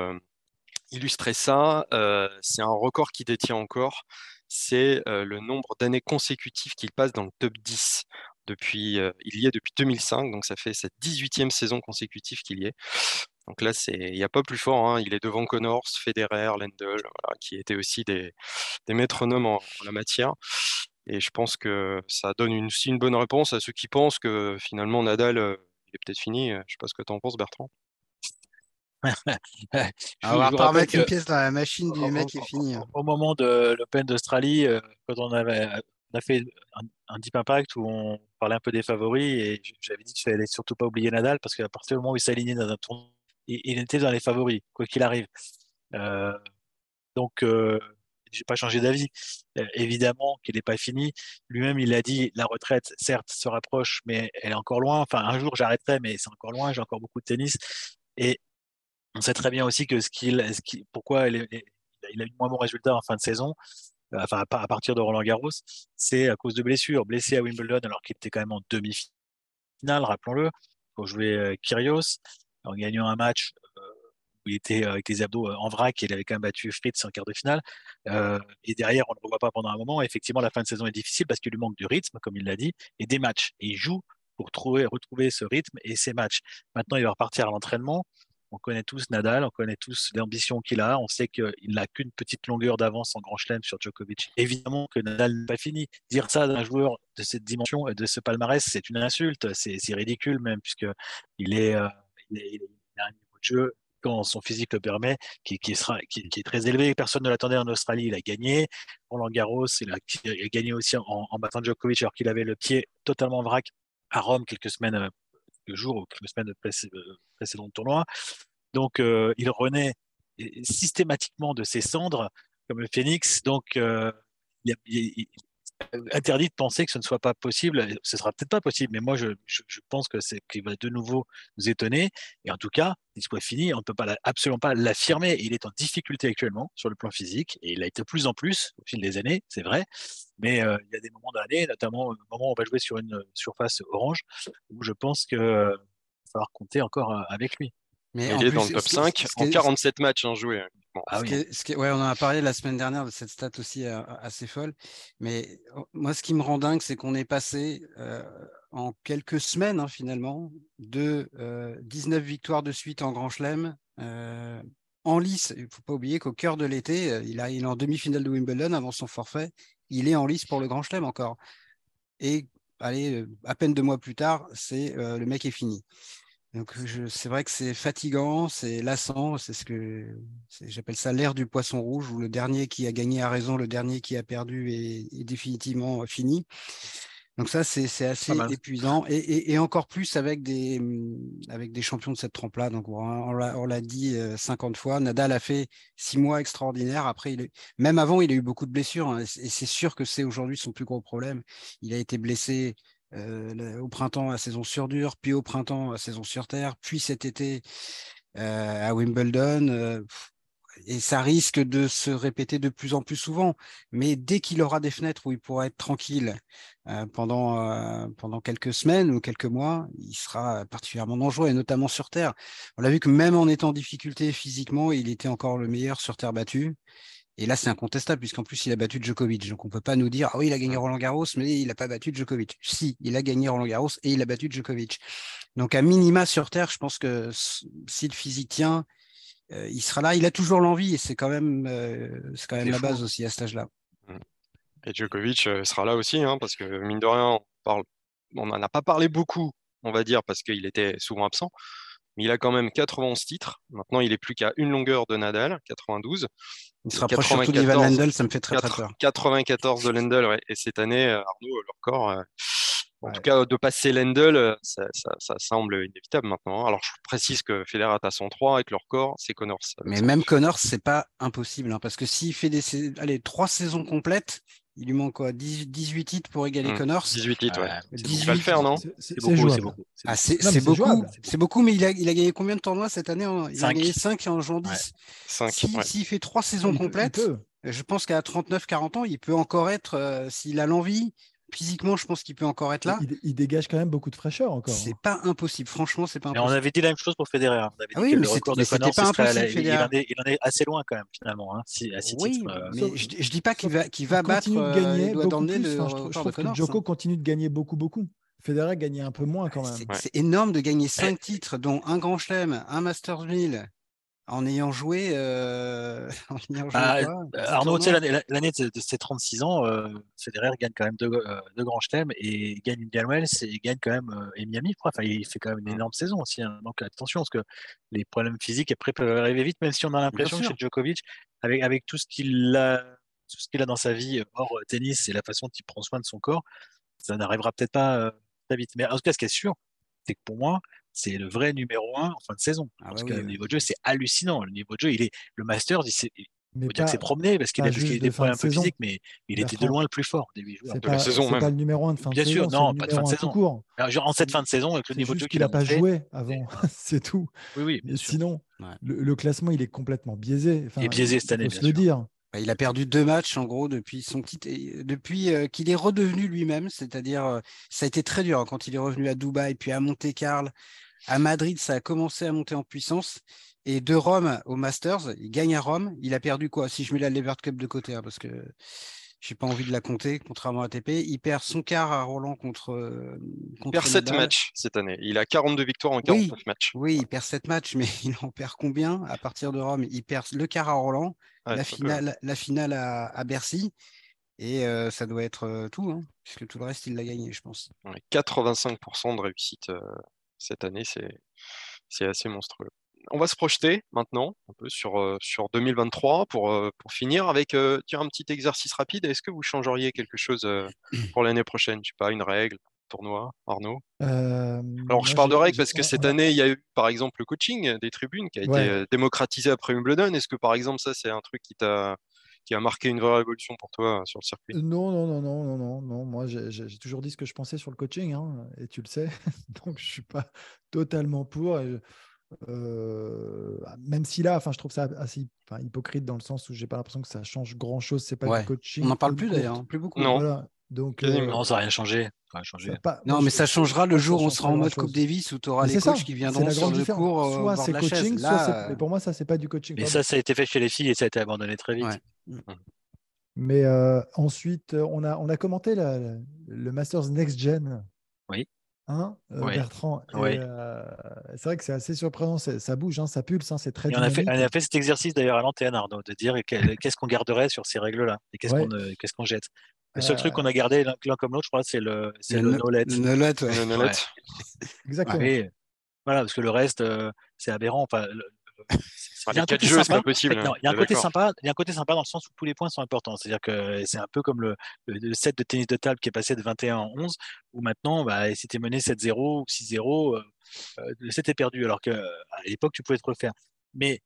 illustrer ça, euh, c'est un record qu'il détient encore, c'est le nombre d'années consécutives qu'il passe dans le top 10. Depuis, il y est depuis 2005, donc ça fait cette 18e saison consécutive qu'il y est. Donc là, il n'y a pas plus fort. Hein. Il est devant Connors, Federer, Lendl, qui étaient aussi des, métronomes en, la matière. Et je pense que ça donne une, aussi une bonne réponse à ceux qui pensent que finalement Nadal euh, il est peut-être fini. Je ne sais pas ce que tu en penses, Bertrand. on va pas remettre une pièce dans la machine du mec qui est fini. Au, moment de l'Open d'Australie, euh, quand on avait on a fait un, Deep Impact où on parlait un peu des favoris et j'avais dit qu'il fallait surtout pas oublier Nadal parce qu'à partir du moment où il s'est aligné dans un tournoi, il, était dans les favoris, quoi qu'il arrive. Euh, donc, j'ai pas changé d'avis. Euh, évidemment qu'il n'est pas fini. Lui-même, il a dit la retraite, certes, se rapproche, mais elle est encore loin. Enfin, un jour, j'arrêterai, mais c'est encore loin. J'ai encore beaucoup de tennis. Et on sait très bien aussi que ce qu'il, pourquoi il, il, a eu moins bon résultat en fin de saison, euh, enfin à partir de Roland Garros, c'est à cause de blessures. Blessé à Wimbledon alors qu'il était quand même en demi-finale, rappelons-le, pour jouer euh, Kyrgios, en gagnant un match où il était avec les abdos en vrac et il avait quand même battu Fritz en quart de finale. Euh, et derrière, on ne le voit pas pendant un moment. effectivement, la fin de saison est difficile parce qu'il lui manque du rythme, comme il l'a dit, et des matchs. Et il joue pour trouver, retrouver ce rythme et ces matchs. Maintenant, il va repartir à l'entraînement. On connaît tous Nadal, on connaît tous l'ambition qu'il a. On sait qu'il n'a qu'une petite longueur d'avance en Grand Chelem sur Djokovic. Évidemment que Nadal n'est pas fini. Dire ça d'un joueur de cette dimension et de ce palmarès, c'est une insulte. C'est ridicule même, puisque il est, euh, un niveau de jeu quand son physique le permet, qui, sera, qui, est très élevé. Personne ne l'attendait en Australie, il a gagné. Roland Garros, il a, gagné aussi en, battant Djokovic alors qu'il avait le pied totalement vrac à Rome quelques semaines, euh, quelques jours ou quelques semaines euh, précédentes le tournoi. Donc, euh, il renaît systématiquement de ses cendres comme le phénix. Donc, il, interdit de penser que ce ne soit pas possible. Ce sera peut-être pas possible, mais moi, je, pense que c'est qu'il va de nouveau nous étonner. Et en tout cas, il soit fini, on ne peut pas absolument pas l'affirmer. Il est en difficulté actuellement sur le plan physique et il a été de plus en plus au fil des années, c'est vrai. Mais euh, il y a des moments de l'année, notamment au moment où on va jouer sur une surface orange, où je pense qu'il va falloir compter encore euh, avec lui. Mais il est dans le top 5 en 47 matchs en joué. Ah ouais, on en a parlé la semaine dernière de cette stat aussi assez folle. Mais oh, moi, ce qui me rend dingue, c'est qu'on est passé euh, en quelques semaines, hein, finalement, de 19 euh, victoires de suite en Grand Chelem. en lice, il ne faut pas oublier qu'au cœur de l'été, il, a, il est en demi-finale de Wimbledon avant son forfait. Il est en lice pour le Grand Chelem encore. Et allez, à peine deux mois plus tard, c'est le mec est fini. Donc c'est vrai que c'est fatigant, c'est lassant, c'est ce que j'appelle ça l'ère du poisson rouge où le dernier qui a gagné a raison, le dernier qui a perdu est, définitivement fini. Donc ça c'est assez épuisant et, encore plus avec des avec des champions de cette trempe-là. Donc on, l'a dit 50 euh, fois, Nadal a fait six mois extraordinaires. Après il même avant il a eu beaucoup de blessures hein, et c'est sûr que c'est aujourd'hui son plus gros problème. Il a été blessé euh, au printemps à saison sur dur, puis au printemps à saison sur terre, puis cet été euh, à Wimbledon. Euh, et ça risque de se répéter de plus en plus souvent. Mais dès qu'il aura des fenêtres où il pourra être tranquille pendant, pendant quelques semaines ou quelques mois, il sera particulièrement dangereux, et notamment sur Terre. On l'a vu que même en étant en difficulté physiquement, il était encore le meilleur sur Terre battue. Et là, c'est incontestable, puisqu'en plus, il a battu Djokovic. Donc, on ne peut pas nous dire, ah oui, il a gagné Roland Garros, mais il n'a pas battu Djokovic. Si, il a gagné Roland Garros et il a battu Djokovic. Donc, à minima sur Terre, je pense que si le physique tient, euh, il sera là. Il a toujours l'envie et c'est quand même, euh, c'est quand même la base aussi à cet âge-là. Mmh. Et Djokovic euh, sera là aussi, hein, parce que mine de rien, on n'en a pas parlé beaucoup, on va dire, parce qu'il était souvent absent mais il a quand même 91 titres. Maintenant, il est plus qu'à une longueur de Nadal, 92. Il se rapproche surtout d'Ivan Lendl, ça me fait très, très peur. 94 de Lendl, ouais. et cette année, euh, Arnaud, le record, euh, En Ouais. tout cas, de passer Lendl, euh, ça, ça- ça semble inévitable maintenant. Alors, je précise que Federer à 103 avec leur corps, c'est Connors. Mais même Connors, c'est pas impossible, hein, parce que s'il fait des, allez, trois saisons complètes, il lui manque quoi 10 18 titres pour égaler Hmm. Connors 18 titres, ouais. Ouais, c'est 18, Il va le faire, non C'est- beaucoup, c'est beaucoup. c'est Ah, c'est beaucoup, jouable. c'est beaucoup, mais il a, il a gagné combien de tournois cette année en- Il Cinq. a gagné 5 en jouant 10. Ouais. 5. Si- S'il fait trois saisons complètes, je pense qu'à 39-40 ans, il peut encore être, euh, s'il a l'envie, physiquement, je pense qu'il peut encore être là. Il, il dégage quand même beaucoup de fraîcheur encore. C'est hein. pas impossible, franchement, c'est pas Mais on impossible. avait dit la même chose pour Federer. On avait dit Ah oui, que mais le record de pas la- impossible, il, en est, il en est assez loin quand même, finalement. Hein, si, à six Oui, titres, euh, mais je, je dis pas qu'il va, qu'il va Il battre continue de euh, gagner beaucoup plus. le Enfin, je, trouve que Connors. Djoko hein. continue de gagner beaucoup, beaucoup. Federer gagnait un peu moins quand même. C'est Ouais. c'est énorme de gagner 5 titres, dont un Grand Chelem, un Masters 1000, en ayant joué. euh, [LAUGHS] en ayant joué quoi, Euh, Arnaud, tu sais, l'année de, de ses 36 ans, euh, Federer gagne quand même deux, deux grands chelems et gagne Indian Wells et gagne quand même et Miami. Enfin, il fait quand même une énorme saison aussi. hein. Donc attention, parce que les problèmes physiques après peuvent arriver vite, même si on a l'impression que chez Djokovic, avec, avec tout ce qu'il a, tout ce qu'il a dans sa vie hors tennis et la façon dont il prend soin de son corps, ça n'arrivera peut-être pas euh, très vite. Mais en tout cas, ce qui est sûr, c'est que pour moi, c'est le vrai numéro un en fin de saison. Ah parce bah que oui, le niveau de jeu, c'est hallucinant. Le niveau de jeu, il est le Masters, il s'est- Mais faut dire que pas- c'est promené parce qu'il pas a, des problèmes un peu physiques, mais il était de loin le plus fort des huit joueurs. c'est de la pas, saison c'est pas le numéro 1 de fin Bien de sûr, saison. non, c'est pas le de fin de 1 saison. court. Alors, genre, en cette fin de saison, avec le niveau de jeu qu'il a pas joué avant. [LAUGHS] c'est tout. Oui, oui, Mais bien sûr. sinon, Ouais. le, le classement, il est complètement biaisé. Enfin, Il est biaisé cette il année, faut bien le sûr. dire. Bah, il a perdu deux matchs en gros depuis son titre, et depuis euh, qu'il est redevenu lui-même, c'est-à-dire euh, ça a été très dur hein, quand il est revenu à Dubaï, puis à Monte-Carlo, à Madrid, ça a commencé à monter en puissance. Et de Rome au Masters, il gagne à Rome. Il a perdu quoi Si je mets la Lever Cup de côté, hein, parce que j'ai pas envie de la compter, contrairement à ATP. Il perd son quart à Roland contre. euh, Il perd 7 Nadal. matchs cette année. Il a 42 victoires en 49 matchs. Oui, il perd 7 matchs, mais [LAUGHS] il en perd combien? À partir de Rome Il perd le quart à Roland, Ouais, la, finale, la finale à, à Bercy, et euh, ça doit être euh, tout, hein, puisque tout le reste, il l'a gagné, je pense. ouais, 85% de réussite euh, cette année, c'est assez monstrueux. On va se projeter maintenant un peu sur, euh, sur 2023 pour, euh, pour finir avec euh, tiens, un petit exercice rapide. Est-ce que vous changeriez quelque chose euh, [CLEARS THROAT] pour l'année prochaine? Je sais pas, une règle, tournoi, Arnaud? Euh, Alors, je parle de règles parce que cette année, il y a eu, par exemple, le coaching des tribunes qui a été Ouais. démocratisé après Wimbledon. Est-ce que, par exemple, ça, c'est un truc qui t'a qui a marqué une vraie révolution pour toi euh, sur le circuit? Non, non, non, non, non, non, non. Moi, j'ai toujours dit ce que je pensais sur le coaching, hein, et tu le sais. [LAUGHS] Donc, je suis pas totalement pour. et je- euh, même si là, enfin, je trouve ça assez enfin, hypocrite dans le sens où j'ai pas l'impression que ça change grand-chose. C'est pas Ouais. du coaching. On n'en parle plus d'ailleurs, hein, plus beaucoup. Non. Voilà. Donc, euh, Non, ça n'a rien changé. Ça ça pas- Non, mais ça changera le jour où on sera en mode. Coupe Davis où tu auras Mais les ça, coachs qui viendront la sur le différence. cours euh, Soit c'est coaching, chaise. soit. Là, Mais pour moi, ça, c'est pas du coaching. Mais ça, ça a été fait chez les filles et ça a été abandonné très vite. Ouais. Mais euh, ensuite, on a, on a commenté la- la- le Masters Next Gen. Oui. Hein, euh, Oui. Bertrand. Oui. euh, c'est vrai que c'est assez surprenant. Ça bouge, hein, ça pulse, hein, c'est très on a, fait, on a fait cet exercice d'ailleurs à l'antenne, Arnaud, de dire qu'est-ce qu'on garderait sur ces règles-là et qu'est-ce Ouais. qu'on qu'est-ce qu'on jette. Le seul Euh, truc qu'on a gardé l'un comme l'autre, je crois, c'est le, c'est le, no- no-let. le no-let, ouais. Le Exactement. Oui, voilà, parce que le reste, euh, c'est aberrant. Enfin, le- le- Enfin, il y a un côté sympa. dans le sens où tous les points sont importants. C'est-à-dire que c'est un peu comme le, set de tennis de table qui est passé de 21 en 11, où maintenant, bah, si tu es mené 7-0 ou 6-0, euh, euh, le set est perdu. Alors qu'à l'époque, tu pouvais te refaire. Mais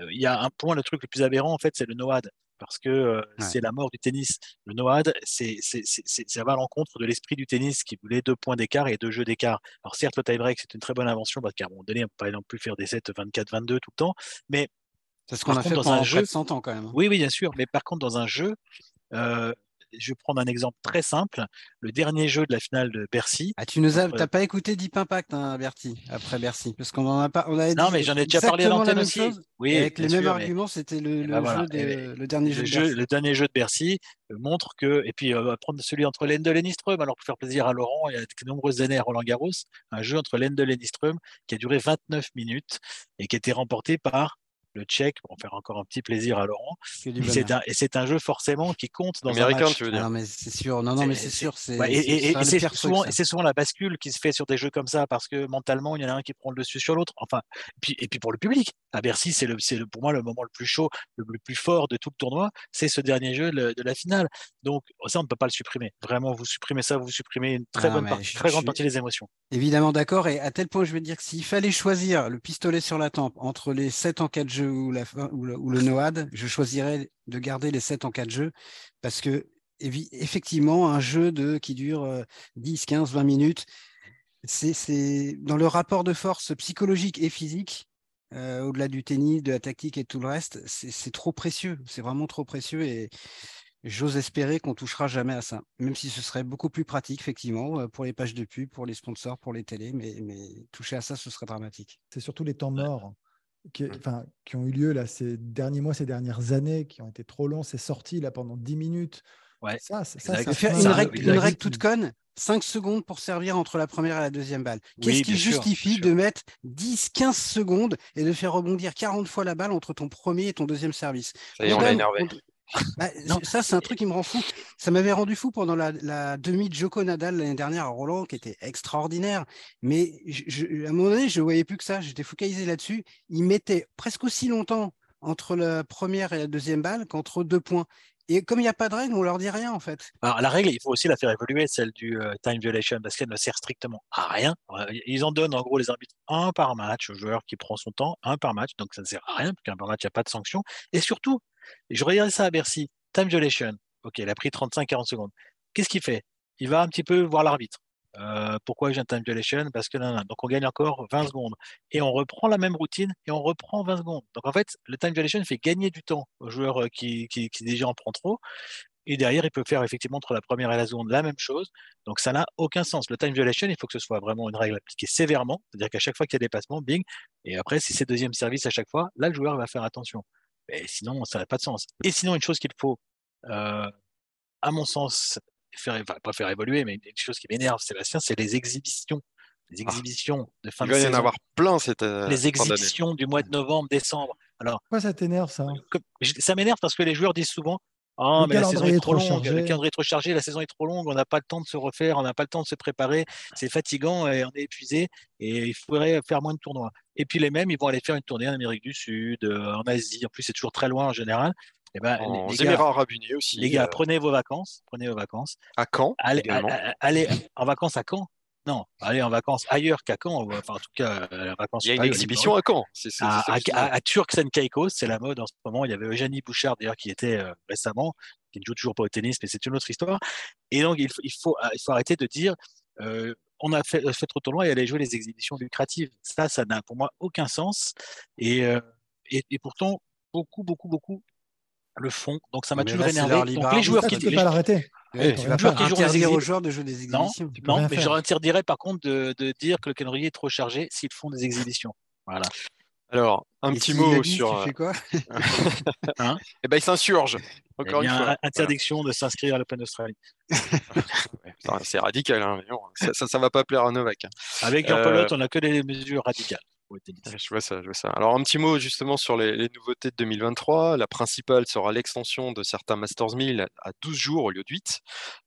euh, il y a un point, le truc le plus aberrant, en fait, c'est le no-ad. Parce que euh, c'est la mort du tennis. Le no-ad, c'est, va à l'encontre de l'esprit du tennis qui voulait deux points d'écart et deux jeux d'écart. Alors certes, le tie-break, c'est une très bonne invention parce qu'à un moment donné, on ne peut pas non plus faire des sets 24-22 tout le temps. Mais C'est ce qu'on a fait dans pendant un jeu- de 100 ans quand même. hein. oui, oui, bien sûr. Mais par contre, dans un jeu, euh, je vais prendre un exemple très simple. Le dernier jeu de la finale de Bercy. Ah, tu nous as, t'as pas écouté Deep Impact, hein, Bertie, après Bercy, parce qu'on en a pas, on Non, mais j'en ai déjà parlé à l'antenne aussi. chose, Oui, avec les mêmes mais- arguments, c'était le, Eh le ben voilà. de- le dernier jeu de jeu- le dernier jeu de Bercy euh, montre que, et puis euh, on va prendre celui entre Lendl et Nyström, alors pour faire plaisir à Laurent et à de nombreuses années à Roland Garros, un jeu entre Lendl et Nyström qui a duré 29 minutes et qui a été remporté par le check pour faire encore un petit plaisir à Laurent. Et c'est un, jeu forcément qui compte dans Américain, un match. tu veux dire. Non, mais c'est sûr. Non, non, mais c'est sûr. et, c'est souvent, souvent, la bascule qui se fait sur des jeux comme ça parce que mentalement, il y en a un qui prend le dessus sur l'autre. Enfin, et puis, et puis pour le public, à Bercy, c'est le, le, pour moi le moment le plus chaud, le, plus fort de tout le tournoi, c'est ce dernier jeu de la finale. Donc ça, on ne peut pas le supprimer. Vraiment, vous supprimez ça, vous supprimez une très, bonne partie, très grande partie des émotions. Évidemment, d'accord. Et à tel point, je veux dire que s'il fallait choisir le pistolet sur la tempe entre les 7 en 4 jeux ou, la, le, ou le NOAD, je choisirais de garder les 7 en 4 jeux parce que effectivement, un jeu qui dure 10, 15, 20 minutes, c'est dans le rapport de force psychologique et physique, euh, au-delà du tennis, de la tactique et tout le reste, c'est trop précieux. C'est vraiment trop précieux et j'ose espérer qu'on touchera jamais à ça. Même si ce serait beaucoup plus pratique, effectivement, euh, pour les pages de pub, pour les sponsors, pour les télés, mais, mais toucher à ça, ce serait dramatique. C'est surtout les temps morts. Qui, enfin, qui ont eu lieu là, ces derniers mois, ces dernières années, qui ont été trop longs. C'est sorti là pendant 10 minutes. Ouais. Ça, ça, faire une règle, une règle toute conne, 5 secondes pour servir entre la première et la deuxième balle. Qu'est-ce qui justifie de mettre 10, 15 secondes et de faire rebondir 40 fois la balle entre ton premier et ton deuxième service? Ça y est, on l'a. Bah, [LAUGHS] ça, c'est un truc qui me rend fou. Ça m'avait rendu fou pendant la, demi de Joko Nadal l'année dernière à Roland, qui était extraordinaire. Mais à un moment donné, je ne voyais plus que ça. J'étais focalisé là-dessus. Il mettait presque aussi longtemps entre la première et la deuxième balle qu'entre deux points. Et comme il n'y a pas de règle, on leur dit rien en fait. Alors, la règle, il faut aussi la faire évoluer, celle du euh, time violation, parce qu'elle ne sert strictement à rien. Euh, ils en donnent en gros les arbitres un par match, au joueur qui prend son temps, un par match, donc ça ne sert à rien, parce qu'un par match, il n'y a pas de sanction. Et surtout, je regardais ça à Bercy, time violation, ok, il a pris 35-40 secondes. Qu'est-ce qu'il fait? Il va un petit peu voir l'arbitre. Euh, pourquoi j'ai un time violation? Parce que donc on gagne encore 20 secondes. Et on reprend la même routine et on reprend 20 secondes. Donc en fait, le time violation fait gagner du temps au joueur euh, qui, qui, déjà en prend trop. Et derrière, il peut faire effectivement entre la première et la seconde la même chose. Donc ça n'a aucun sens. Le time violation, il faut que ce soit vraiment une règle appliquée sévèrement. C'est-à-dire qu'à chaque fois qu'il y a dépassement, bing. Et après, si c'est deuxième service à chaque fois, là, le joueur va faire attention. Mais sinon, ça n'a pas de sens. Et sinon, une chose qu'il faut, euh, à mon sens, faire, pas faire évoluer, mais une chose qui m'énerve, Sébastien, c'est les exhibitions. Les ah. exhibitions de fin de saison. Il va y en avoir plein cette. Euh, les exhibitions du mois de novembre, décembre. Alors, Pourquoi ça t'énerve ça Ça m'énerve parce que les joueurs disent souvent ah, mais la saison est trop, longue, le calendrier est trop chargé, la saison est trop longue, on n'a pas le temps de se refaire, on n'a pas le temps de se préparer, c'est fatigant et on est épuisé et il faudrait faire moins de tournois. Et puis les mêmes, ils vont aller faire une tournée en Amérique du Sud, euh, en Asie, en plus c'est toujours très loin en général. Eh ben, en les, Émirats Arabes Unis aussi. Les gars, euh. prenez vos vacances, prenez vos vacances. À Caen allez, allez en vacances à Caen. Non, allez en vacances ailleurs qu'à Caen. Enfin, en tout cas, euh, vacances. Il y a une exhibition à Caen. à, à, à, Turks Caicos, c'est la mode en ce moment. Il y avait Eugénie Bouchard d'ailleurs qui était euh, récemment, qui ne joue toujours pas au tennis, mais c'est une autre histoire. Et donc, il faut, il faut, il faut arrêter de dire. on a fait, fait trop loin et aller jouer les exhibitions lucratives. Ça, ça n'a pour moi aucun sens. Et, et, et pourtant, beaucoup, beaucoup, beaucoup le fond. Donc ça m'a toujours énervé. Donc les joueurs qui tu peux pas l'arrêter. Ouais, tu vas pas interdire aux joueurs de jouer des exhibitions. Non, non mais je interdirais par contre de, de, dire que le calendrier est trop chargé s'ils font des exhibitions. Voilà. Alors, un petit mot sur. Tu fais quoi? hein? [LAUGHS] Eh ben, il s'insurge. Encore une fois. Interdiction de s'inscrire à l'Open d'Australie. [LAUGHS] c'est radical, hein, ça, ça, va pas plaire à Novak. Hein. Avec Jean-Paul euh... on n'a que des mesures radicales. Je vois ça, je vois ça. Alors un petit mot justement sur les, nouveautés de 2023. La principale sera l'extension de certains Masters 1000 à 12 jours au lieu de 8.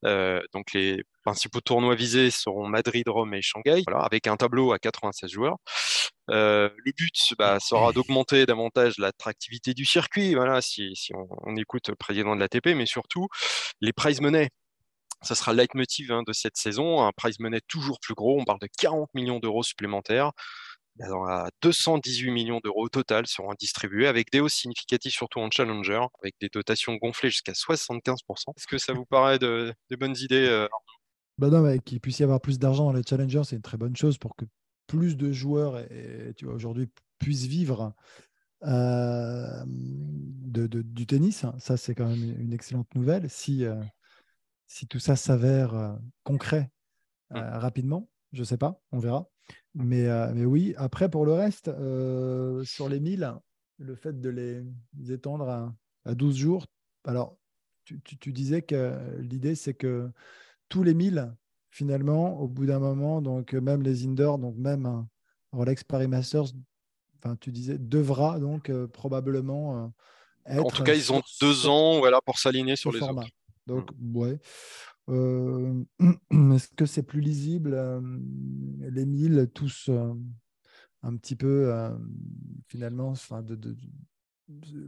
Euh, donc les principaux tournois visés seront Madrid, Rome et Shanghai, voilà, avec un tableau à 96 joueurs. Euh, le but bah, sera d'augmenter davantage l'attractivité du circuit, voilà, si, on, écoute le président de l'ATP, mais surtout les prize money. Ça sera le leitmotiv hein, de cette saison, un prize money toujours plus gros. On parle de 40 millions d'euros supplémentaires. 218 millions d'euros au total seront distribués avec des hausses significatives surtout en challenger, avec des dotations gonflées jusqu'à 75%. Est-ce que ça vous paraît de, bonnes idées euh, bah non, qu'il puisse y avoir plus d'argent dans les challengers, c'est une très bonne chose pour que plus de joueurs et, tu vois, aujourd'hui puissent vivre euh, de, du tennis. Ça, c'est quand même une excellente nouvelle. Si, euh, si tout ça s'avère concret mmh. rapidement, je ne sais pas, on verra. Mais, euh, mais oui, après, pour le reste, euh, sur les 1000, le fait de les étendre à, à 12 jours, alors tu, tu, disais que l'idée, c'est que tous les 1000, finalement, au bout d'un moment, donc même les indoors, donc même un Rolex Paris Masters, enfin, tu disais, devra donc probablement être. En tout cas, ils ont deux ans voilà, pour s'aligner sur les format. autres. Donc, Mm. ouais. Euh, [CLEARS THROAT] Est-ce que c'est plus lisible euh, Les mille, tous euh, un petit peu, finalement, enfin,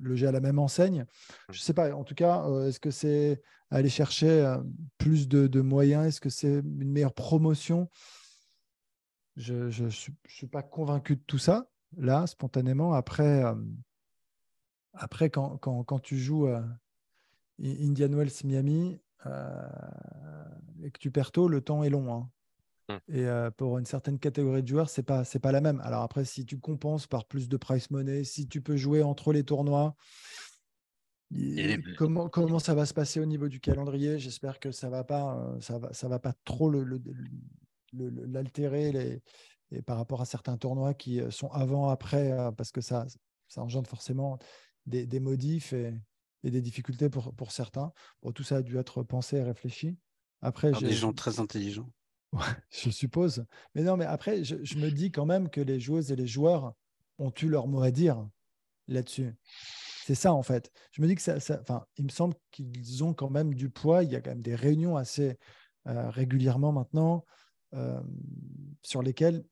loger à la même enseigne? Je ne sais pas. En tout cas, est-ce que c'est aller chercher plus de, moyens? Est-ce que c'est une meilleure promotion? Je ne suis, pas convaincu de tout ça, là, spontanément. Après, après quand, quand, quand tu joues Indian Wells Miami et que tu perds tôt, le temps est long. hein. Mm. Et euh, pour une certaine catégorie de joueurs, c'est pas c'est pas la même. Alors après, si tu compenses par plus de price money, si tu peux jouer entre les tournois, les- comment comment ça va se passer au niveau du calendrier? J'espère que ça va pas euh, ça va ça va pas trop le- le- le- le- l'altérer par rapport à certains tournois qui euh, sont avant après euh, parce que ça ça engendre forcément des, des modifs et, et des difficultés pour, pour certains. Bon, tout ça a dû être pensé et réfléchi. Après, Par des gens très intelligents. [LAUGHS] je suppose. Mais non, mais après, je, je me dis quand même que les joueuses et les joueurs ont eu leur mot à dire là-dessus. C'est ça, en fait. Je me dis que ça, ça- enfin, il me semble qu'ils ont quand même du poids. Il y a quand même des réunions assez euh, régulièrement maintenant euh, sur lesquelles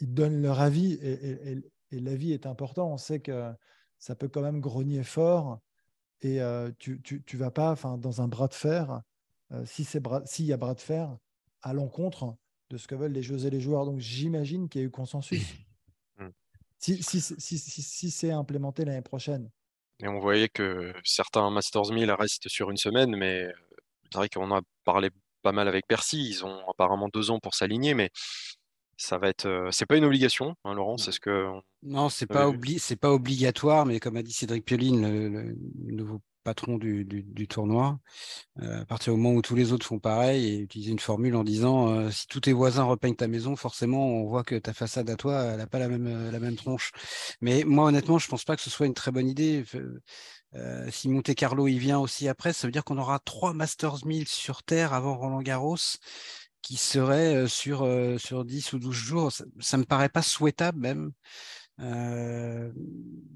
ils donnent leur avis et, et- et- et l'avis est important. On sait que ça peut quand même grogner fort et euh, tu ne vas pas enfin, dans un bras de fer, euh, si c'est bras- s'il y a bras de fer, à l'encontre de ce que veulent les joueuses et les joueurs. Donc j'imagine qu'il y a eu consensus. [CLEARS THROAT] Mm. Si, si, si, si, si- si c'est implémenté l'année prochaine. Et on voyait que certains Masters 1000 restent sur une semaine, mais euh, c'est vrai qu'on a parlé pas mal avec Percy. Ils ont apparemment deux ans pour s'aligner, mais ça va être. c'est pas une obligation, hein, Laurent. C'est ce que. Non, c'est pas, obli- c'est pas obligatoire, mais comme a dit Cédric Pioline, le, le nouveau patron du, du- du tournoi, euh, à partir du moment où tous les autres font pareil et utiliser une formule en disant euh, si tous tes voisins repeignent ta maison, forcément on voit que ta façade à toi, elle n'a pas la même, la même tronche. Mais moi honnêtement, je pense pas que ce soit une très bonne idée. Euh, si Monte Carlo y vient aussi après, ça veut dire qu'on aura trois Masters 1000 sur Terre avant Roland Garros qui seraient euh, sur, sur 10 ou 12 jours. Ça, ça me paraît pas souhaitable même. Euh,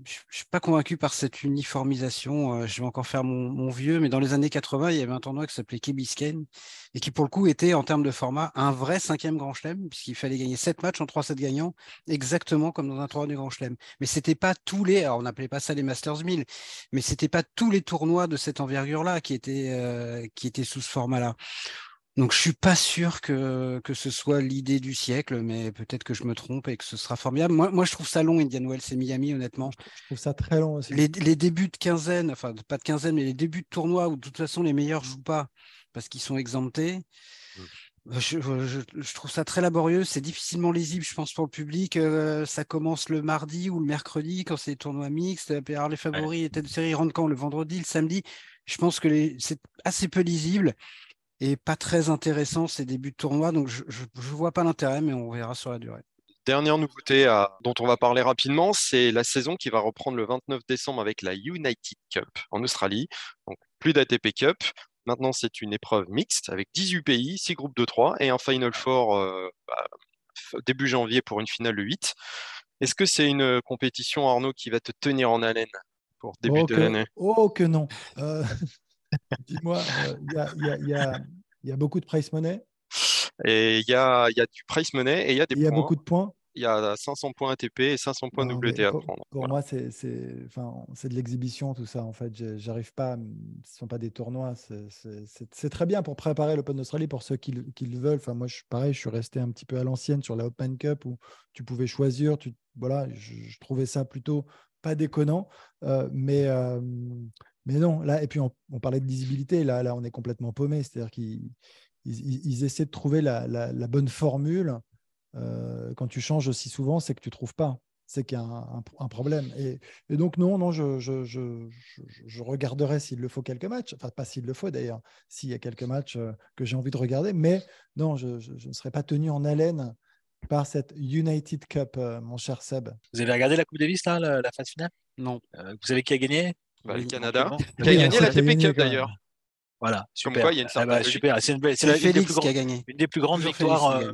je ne suis pas convaincu par cette uniformisation. Je vais encore faire mon, mon vieux, mais dans les années 80, il y avait un tournoi qui s'appelait Key et qui, pour le coup, était en termes de format un vrai cinquième Grand Chelem, puisqu'il fallait gagner sept matchs en 3-7 gagnants, exactement comme dans un tournoi du Grand Chelem. Mais c'était pas tous les, alors on n'appelait pas ça les Masters 1000, mais c'était pas tous les tournois de cette envergure-là qui étaient, euh, qui étaient sous ce format-là. Donc je suis pas sûr que, que ce soit l'idée du siècle, mais peut-être que je me trompe et que ce sera formidable. Moi, moi je trouve ça long, Indian Wells et Miami, honnêtement. Je trouve ça très long aussi. Les, les débuts de quinzaine, enfin pas de quinzaine, mais les débuts de tournoi où de toute façon les meilleurs jouent pas parce qu'ils sont exemptés. Mm. Je, je- je trouve ça très laborieux, c'est difficilement lisible, je pense, pour le public. Euh, ça commence le mardi ou le mercredi quand c'est des tournois mixtes. Alors, les favoris et tête de série rentrent quand? Le vendredi, le samedi. Je pense que les- c'est assez peu lisible et pas très intéressant ces débuts de tournoi. Donc, je ne vois pas l'intérêt, mais on verra sur la durée. Dernière nouveauté à- dont on va parler rapidement, c'est la saison qui va reprendre le 29 décembre avec la United Cup en Australie. Donc plus d'ATP Cup. Maintenant, c'est une épreuve mixte avec 18 pays, 6 groupes de 3 et un Final Four euh, bah, début janvier pour une finale le 8. Est-ce que c'est une compétition, Arnaud, qui va te tenir en haleine pour début oh, de l'année? oh que non. Euh, [LAUGHS] Dis-moi, euh, il y, a, y y y beaucoup de price money, Et il y a, du price money et il y a des il y a beaucoup de points. Il y a 500 points ATP et 500 points Non, WTA à pour, prendre. pour Voilà. moi, c'est enfin, de l'exhibition, tout ça. En fait, j'arrive pas. Ce ne sont pas des tournois. c'est- très bien pour préparer l'Open d'Australie pour ceux qui, le- qui le veulent. Enfin, moi, je pareil. Je suis resté un petit peu à l'ancienne sur la Open Cup où tu pouvais choisir. Tu, voilà, je, je trouvais ça plutôt pas déconnant. Euh, mais, euh, mais non, là, et puis on, on parlait de lisibilité. Là, là, on est complètement paumé. C'est-à-dire qu'ils ils, ils essaient de trouver la, la- la bonne formule. Euh, quand tu changes aussi souvent, c'est que tu trouves pas. C'est qu'il y a un, un- un problème. Et, et donc, non, non, je, je, je, je- je regarderai s'il le faut quelques matchs. Enfin, pas s'il le faut d'ailleurs, s'il y a quelques matchs euh, que j'ai envie de regarder. Mais non, je, je- je ne serai pas tenu en haleine par cette United Cup, euh, mon cher Seb. Vous avez regardé la Coupe Davis, là, la, la phase finale? Non. Euh, Vous savez qui a gagné? Bah, le Canada, qui a gagné la gagné Cup d'ailleurs. Voilà, Comme super. quoi, il y a une Ah certaine bah, logique. super, c'est une belle, c'est C'est la- une des Félix plus qui a gagné. une des plus grandes Toujours victoires. Euh,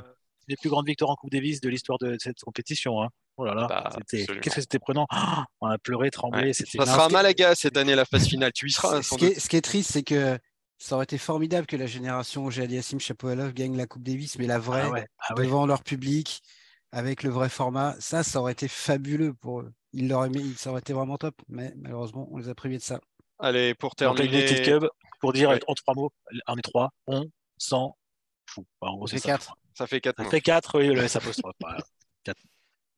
les plus grandes victoires en Coupe Davis de l'histoire de cette compétition. Hein. Oh là là, Bah, c'était- qu'est-ce que c'était prenant [GASPS] On a pleuré, tremblé. Ouais. C'était Ça Non, sera à ce qui- Malaga cette année, la phase finale. Tu y seras, Ce qui, est, ce qui est triste, c'est que ça aurait été formidable que la génération Jalil Assim Chapovalov gagne la Coupe Davis, mais la vraie, Ah ouais, ah ouais. devant leur public, avec le vrai format, ça, ça aurait été fabuleux pour eux. Ils l'auraient mis, ça aurait été vraiment top, mais malheureusement, on les a privés de ça. Allez, pour terminer. Cub, pour dire Ouais. en trois mots, on est trois, on s'en fout. Enfin, en gros, Ça c'est fait ça. quatre. Ça fait 4 Ça fait quatre, oui, le S apostrophe. [LAUGHS]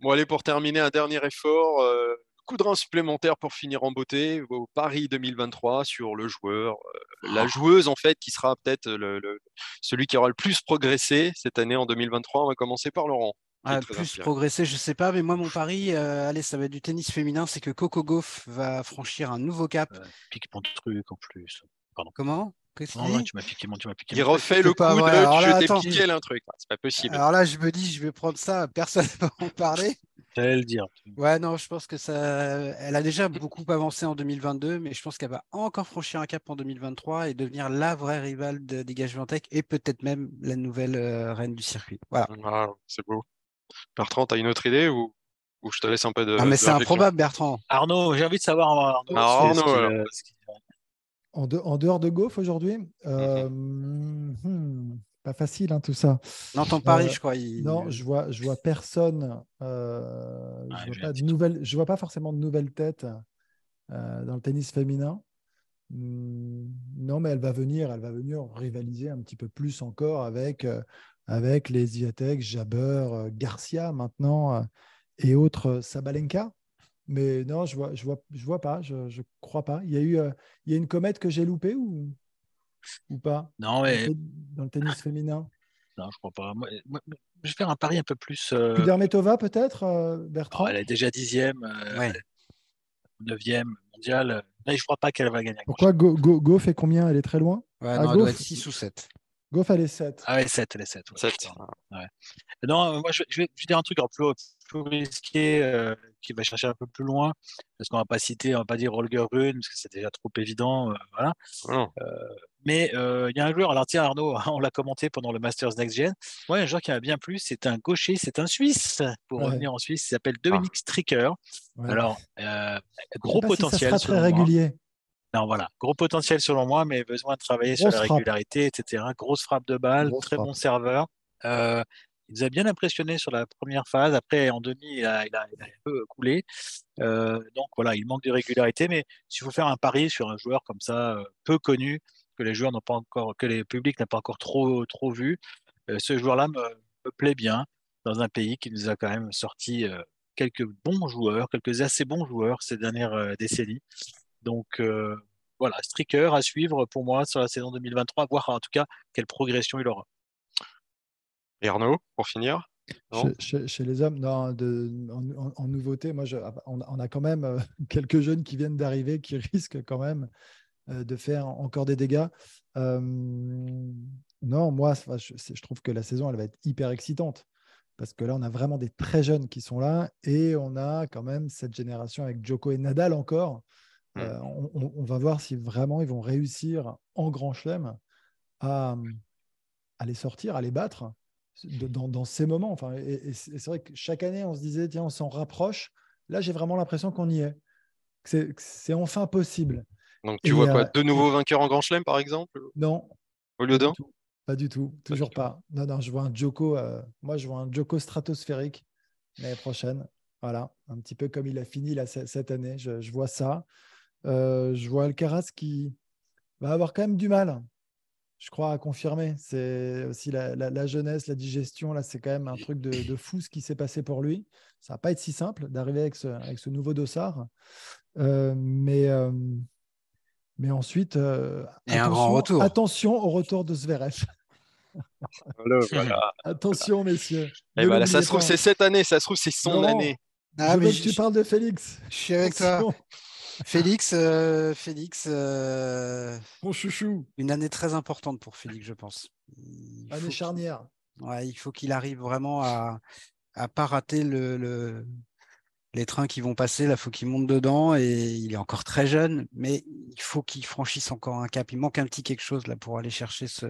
Bon, allez, pour terminer, un dernier effort. euh, coup de rein supplémentaire pour finir en beauté au Paris 2023 sur le joueur, euh, la joueuse en fait, qui sera peut-être le, le- celui qui aura le plus progressé cette année en 2023. On va commencer par Laurent. Ah, plus progresser, je sais pas, mais moi, mon pari, euh, allez, ça va être du tennis féminin, c'est que Coco Gauff va franchir un nouveau cap. Pique mon truc en plus. Comment? Qu'est-ce qu'il Non, dit non, tu m'as piqué mon, tu m'as piqué Il refait c'est le pas coup vrai. de Alors là, je t'ai piqué un truc. C'est pas possible. Alors là, je me dis, je vais prendre ça, personne ne [LAUGHS] va en parler. J'allais le dire. Ouais, non, je pense que ça. Elle a déjà beaucoup avancé en 2022, mais je pense qu'elle va encore franchir un cap en 2023 et devenir la vraie rivale de Dégagement Tech et peut-être même la nouvelle euh, reine du circuit. Voilà. Ah, c'est beau. Bertrand, t'as une autre idée ou, ou je te laisse un peu de. Ah, mais c'est improbable, Bertrand. Arnaud, j'ai envie de savoir Arnaud. Arnaud, euh, qu'il- En, de- en dehors de Goff aujourd'hui, euh, hmm, pas facile hein, tout ça. Non, ton pari, Euh, je crois. il- Non, je vois, je vois personne. euh, Ah, je vois pas un de titre. nouvelles, je vois pas forcément de nouvelles têtes euh, dans le tennis féminin. Hmm, non, mais elle va venir, elle va venir rivaliser un petit peu plus encore avec, euh, avec les Ziatek, Jabber, euh, Garcia maintenant euh, et autres euh, Sabalenka. Mais non, je vois, je vois, je vois pas, je, je crois pas. Il y a eu, il y a une comète que j'ai loupée ou, ou pas? Non, dans mais le- dans le tennis [LAUGHS] féminin. non, je crois pas. Moi, moi, je vais faire un pari un peu plus. euh, Kudermetova peut-être, euh, Bertrand? Oh, elle est déjà dixième, euh, Ouais. neuvième mondiale. Là, je crois pas qu'elle va gagner. Pourquoi Go, Go, Go fait combien? Elle est très loin? Ouais, Ah, non, elle doit être 6 ou 7. Goff, elle est 7. Ah ouais, 7, elle est 7. Sept. Non, euh, moi, je vais, je vais- je vais dire un truc un peu plus risqué euh, qui va chercher un peu plus loin, parce qu'on va pas citer, on va pas dire Holger Rune, parce que c'est déjà trop évident. euh, voilà. Mais euh, il y a un joueur, alors tiens Arnaud, [LAUGHS] on l'a commenté pendant le Masters Next Gen. Moi, un joueur qui m'a bien plu, c'est un gaucher, c'est un Suisse, pour Ouais. revenir en Suisse, il s'appelle Dominique Stricker. Ouais. Alors, euh, gros pas si ça potentiel. sera très moi. Non, voilà, gros potentiel selon moi, mais besoin de travailler sur la frappe. régularité, etc. Grosse frappe de balle, Grosse très frappe. bon serveur. Euh, il nous a bien impressionné sur la première phase. Après, en demi, il a, il a- il a un peu coulé. Euh, donc voilà, il manque de régularité. Mais s'il faut faire un pari sur un joueur comme ça, euh, peu connu, que les joueurs n'ont pas encore, que les publics n'ont pas encore trop, trop vu, euh, ce joueur-là me, me plaît bien dans un pays qui nous a quand même sorti euh, quelques bons joueurs, quelques assez bons joueurs ces dernières décennies. Donc euh, voilà, Stricker à suivre pour moi sur la saison 2023, voir en tout cas quelle progression il aura. Et Arnaud, pour finir. Chez, chez- chez les hommes, non, de, en, en- en nouveauté, moi, je- on, on a quand même euh, [LAUGHS] quelques jeunes qui viennent d'arriver qui [LAUGHS] risquent quand même euh, de faire encore des dégâts. Euh, non, moi, je, je trouve que la saison, elle va être hyper excitante parce que là, on a vraiment des très jeunes qui sont là et on a quand même cette génération avec Joko et Nadal encore. Mm. Euh, on, va voir si vraiment ils vont réussir en grand chelem à, à les sortir, à les battre de- dans, dans ces moments. Enfin, et, et c'est vrai que chaque année, on se disait, tiens, on s'en rapproche. Là, j'ai vraiment l'impression qu'on y est. Que c'est- enfin possible. Donc tu Et, vois quoi euh, Deux nouveaux vainqueurs en Grand Chelem, par exemple Non, Au lieu pas d'un? Pas du tout. Toujours pas. Non, non, je vois un Joko. euh, moi, je vois un Joko stratosphérique l'année prochaine. Voilà, un petit peu comme il a fini là, ce- cette année. Je, je vois ça. Euh, je vois Alcaraz qui va avoir quand même du mal, je crois, à confirmer. C'est aussi la, la- la jeunesse, la digestion. Là, c'est quand même un truc de, de fou ce qui s'est passé pour lui. Ça va pas être si simple d'arriver avec ce, avec ce nouveau dossard. Euh, mais, euh, mais ensuite, euh, Et un grand attention- retour. attention au retour de Zverev. Voilà. [LAUGHS] Attention, messieurs. Et Ne voilà, ça se trouve, c'est cette année, ça se trouve, c'est son Non. année. Ah, je mais veux je, que tu parles de Félix. je suis avec toi. Félix, euh, Félix euh, Mon chouchou. une année très importante pour Félix, je pense. Il Année charnière. ouais, il faut qu'il arrive vraiment à à pas rater le, le, les trains qui vont passer, là, faut qu'il monte dedans et il est encore très jeune, mais il faut qu'il franchisse encore un cap. Il manque un petit quelque chose là pour aller chercher ce,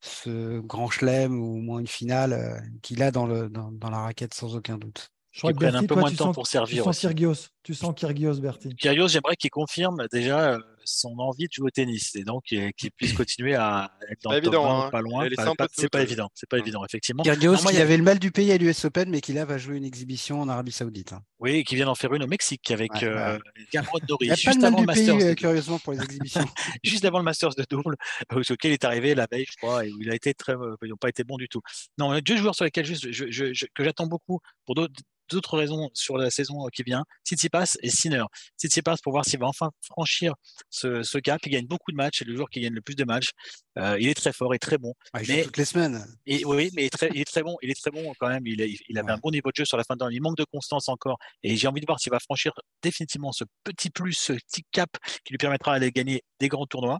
ce grand chelem ou au moins une finale euh, qu'il a dans, le, dans, dans la raquette sans aucun doute. Je crois que Bertie, un peu toi, moins tu de temps sens- pour Tu servir. sens aussi. Kyrgios. Tu sens Kyrgios, Bertie. Kyrgios, j'aimerais qu'il confirme déjà euh, son envie de jouer au tennis et donc euh, qu'il [COUGHS] puisse continuer à être dans Pas le top évident, 20, hein. pas loin. Pas- pas- C'est pas euh. évident, c'est pas évident, effectivement. Kyrgios, Alors, moi, il qui y avait le mal du pays à l'US Open, mais qui là va jouer une exhibition en Arabie Saoudite. hein? Oui, et qui vient d'en faire une au Mexique avec Ouais, euh, ouais. Cameron Norrie, Il n'y a pas juste le mal avant du le pays, Masters. euh, de- curieusement, pour les exhibitions. [LAUGHS] juste avant le Masters de double, auquel il est arrivé la veille, je crois, et où il a été très, ils n'ont pas été bons du tout. Non, deux joueurs sur lesquels juste, je- je- je- que j'attends beaucoup pour d'autres d'autres raisons sur la saison qui vient, Tsitsipas et Sinner. Tsitsipas pour voir s'il va enfin franchir ce, ce cap. Il gagne beaucoup de matchs, c'est le joueur qui gagne le plus de matchs. Euh, il est très fort et très bon. Ah, il joue Mais- toutes les semaines. Et oui, mais il est très, il est très bon. Il est très bon quand même. Il, avait Ouais. un bon niveau de jeu sur la fin de l'année. Il manque de constance encore. Et j'ai envie de voir s'il va franchir définitivement ce petit plus, ce petit cap qui lui permettra d'aller gagner des grands tournois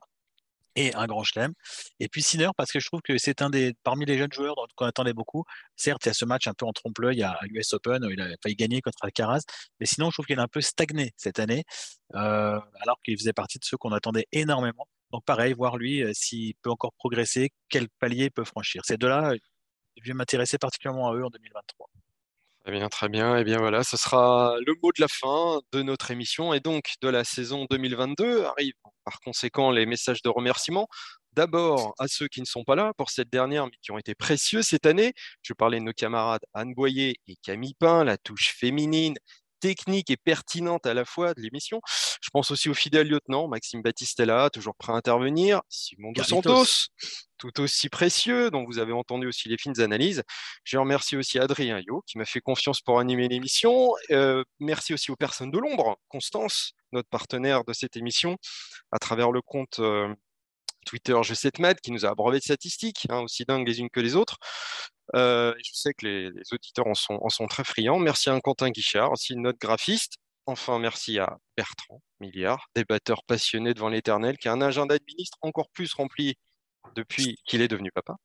et un grand chelem. Et puis Sinner, parce que je trouve que c'est un des parmi les jeunes joueurs dont on attendait beaucoup. Certes, il y a ce match un peu en trompe-l'œil à, l'US Open où il a failli gagner contre Alcaraz, mais sinon je trouve qu'il a un peu stagné cette année, euh, alors qu'il faisait partie de ceux qu'on attendait énormément. Donc pareil, voir lui euh, s'il peut encore progresser, quel palier il peut franchir. Ces deux-là, je vais m'intéresser particulièrement à eux en 2023. Très bien, très bien. Et bien voilà, ce sera le mot de la fin de notre émission et donc de la saison 2022. Arrivent par conséquent les messages de remerciement. D'abord à ceux qui ne sont pas là pour cette dernière, mais qui ont été précieux cette année. Je parlais de nos camarades Anne Boyer et Camille Pain, la touche féminine, technique et pertinente à la fois de l'émission. Je pense aussi au fidèle lieutenant Maxime Battistella, toujours prêt à intervenir. Simon Dos Carlitos. Santos, tout aussi précieux, dont vous avez entendu aussi les fines analyses. Je remercie aussi Adrien Yo, qui m'a fait confiance pour animer l'émission. Euh, merci aussi aux personnes de l'ombre, Constance, notre partenaire de cette émission, à travers le compte euh, Twitter G7Med, qui nous a abreuvé de statistiques, hein, aussi dingues les unes que les autres. Euh, je sais que les, auditeurs en sont, en sont très friands. Merci à Quentin Guichard, aussi notre graphiste. Enfin, merci à Bertrand Milliard, débatteur passionné devant l'éternel, qui a un agenda de ministre encore plus rempli depuis qu'il est devenu papa,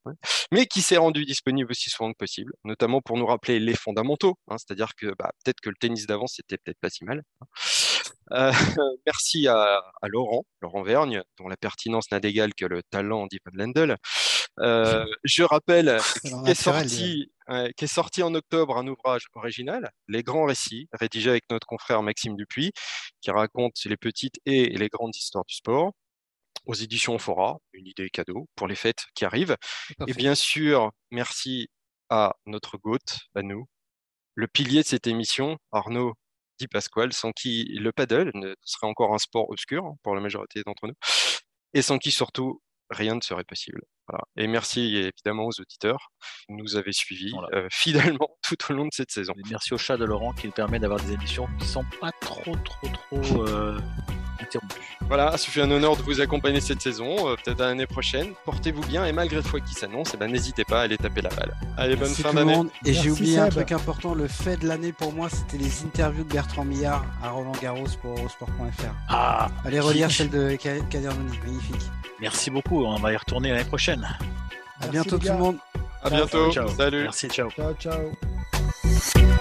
mais qui s'est rendu disponible aussi souvent que possible, notamment pour nous rappeler les fondamentaux. hein, C'est-à-dire que bah, peut-être que le tennis d'avant, c'était peut-être pas si mal. hein. Euh, [LAUGHS] merci à, à Laurent, Laurent Vergne, dont la pertinence n'a d'égal que le talent d'Ivan Lendl. Euh, je rappelle Talent qu'est sorti, ouais, sorti en octobre un ouvrage original, Les Grands Récits, rédigé avec notre confrère Maxime Dupuis, qui raconte les petites et les grandes histoires du sport, aux éditions Fora, une idée cadeau pour les fêtes qui arrivent. Et bien sûr, merci à notre GOAT, à nous, le pilier de cette émission, Arnaud Di Pasquale, sans qui le paddle ne serait encore un sport obscur pour la majorité d'entre nous, et sans qui surtout rien ne serait possible. Voilà. Et merci évidemment aux auditeurs qui nous avaient suivis Voilà. euh, [LAUGHS] fidèlement [LAUGHS] tout au long de cette saison. Et merci au chat de Laurent qui nous permet d'avoir des émissions qui sont pas trop, trop, trop euh, Voilà, ce fut un honneur de vous accompagner cette saison, euh, peut-être à l'année prochaine. Portez-vous bien et malgré le fois qui s'annonce, eh ben, n'hésitez pas à aller taper la balle. Allez, bonne Merci fin d'année. Et j'ai oublié un truc important, le fait de l'année pour moi, c'était les interviews de Bertrand Millard à Roland Garros pour Eurosport.fr. Ah, Allez relire celle de Ka- Kader magnifique. merci beaucoup. On va y retourner l'année prochaine. À Merci, bientôt tout le monde. À bientôt. Ciao. Salut. Merci, ciao. Ciao, ciao.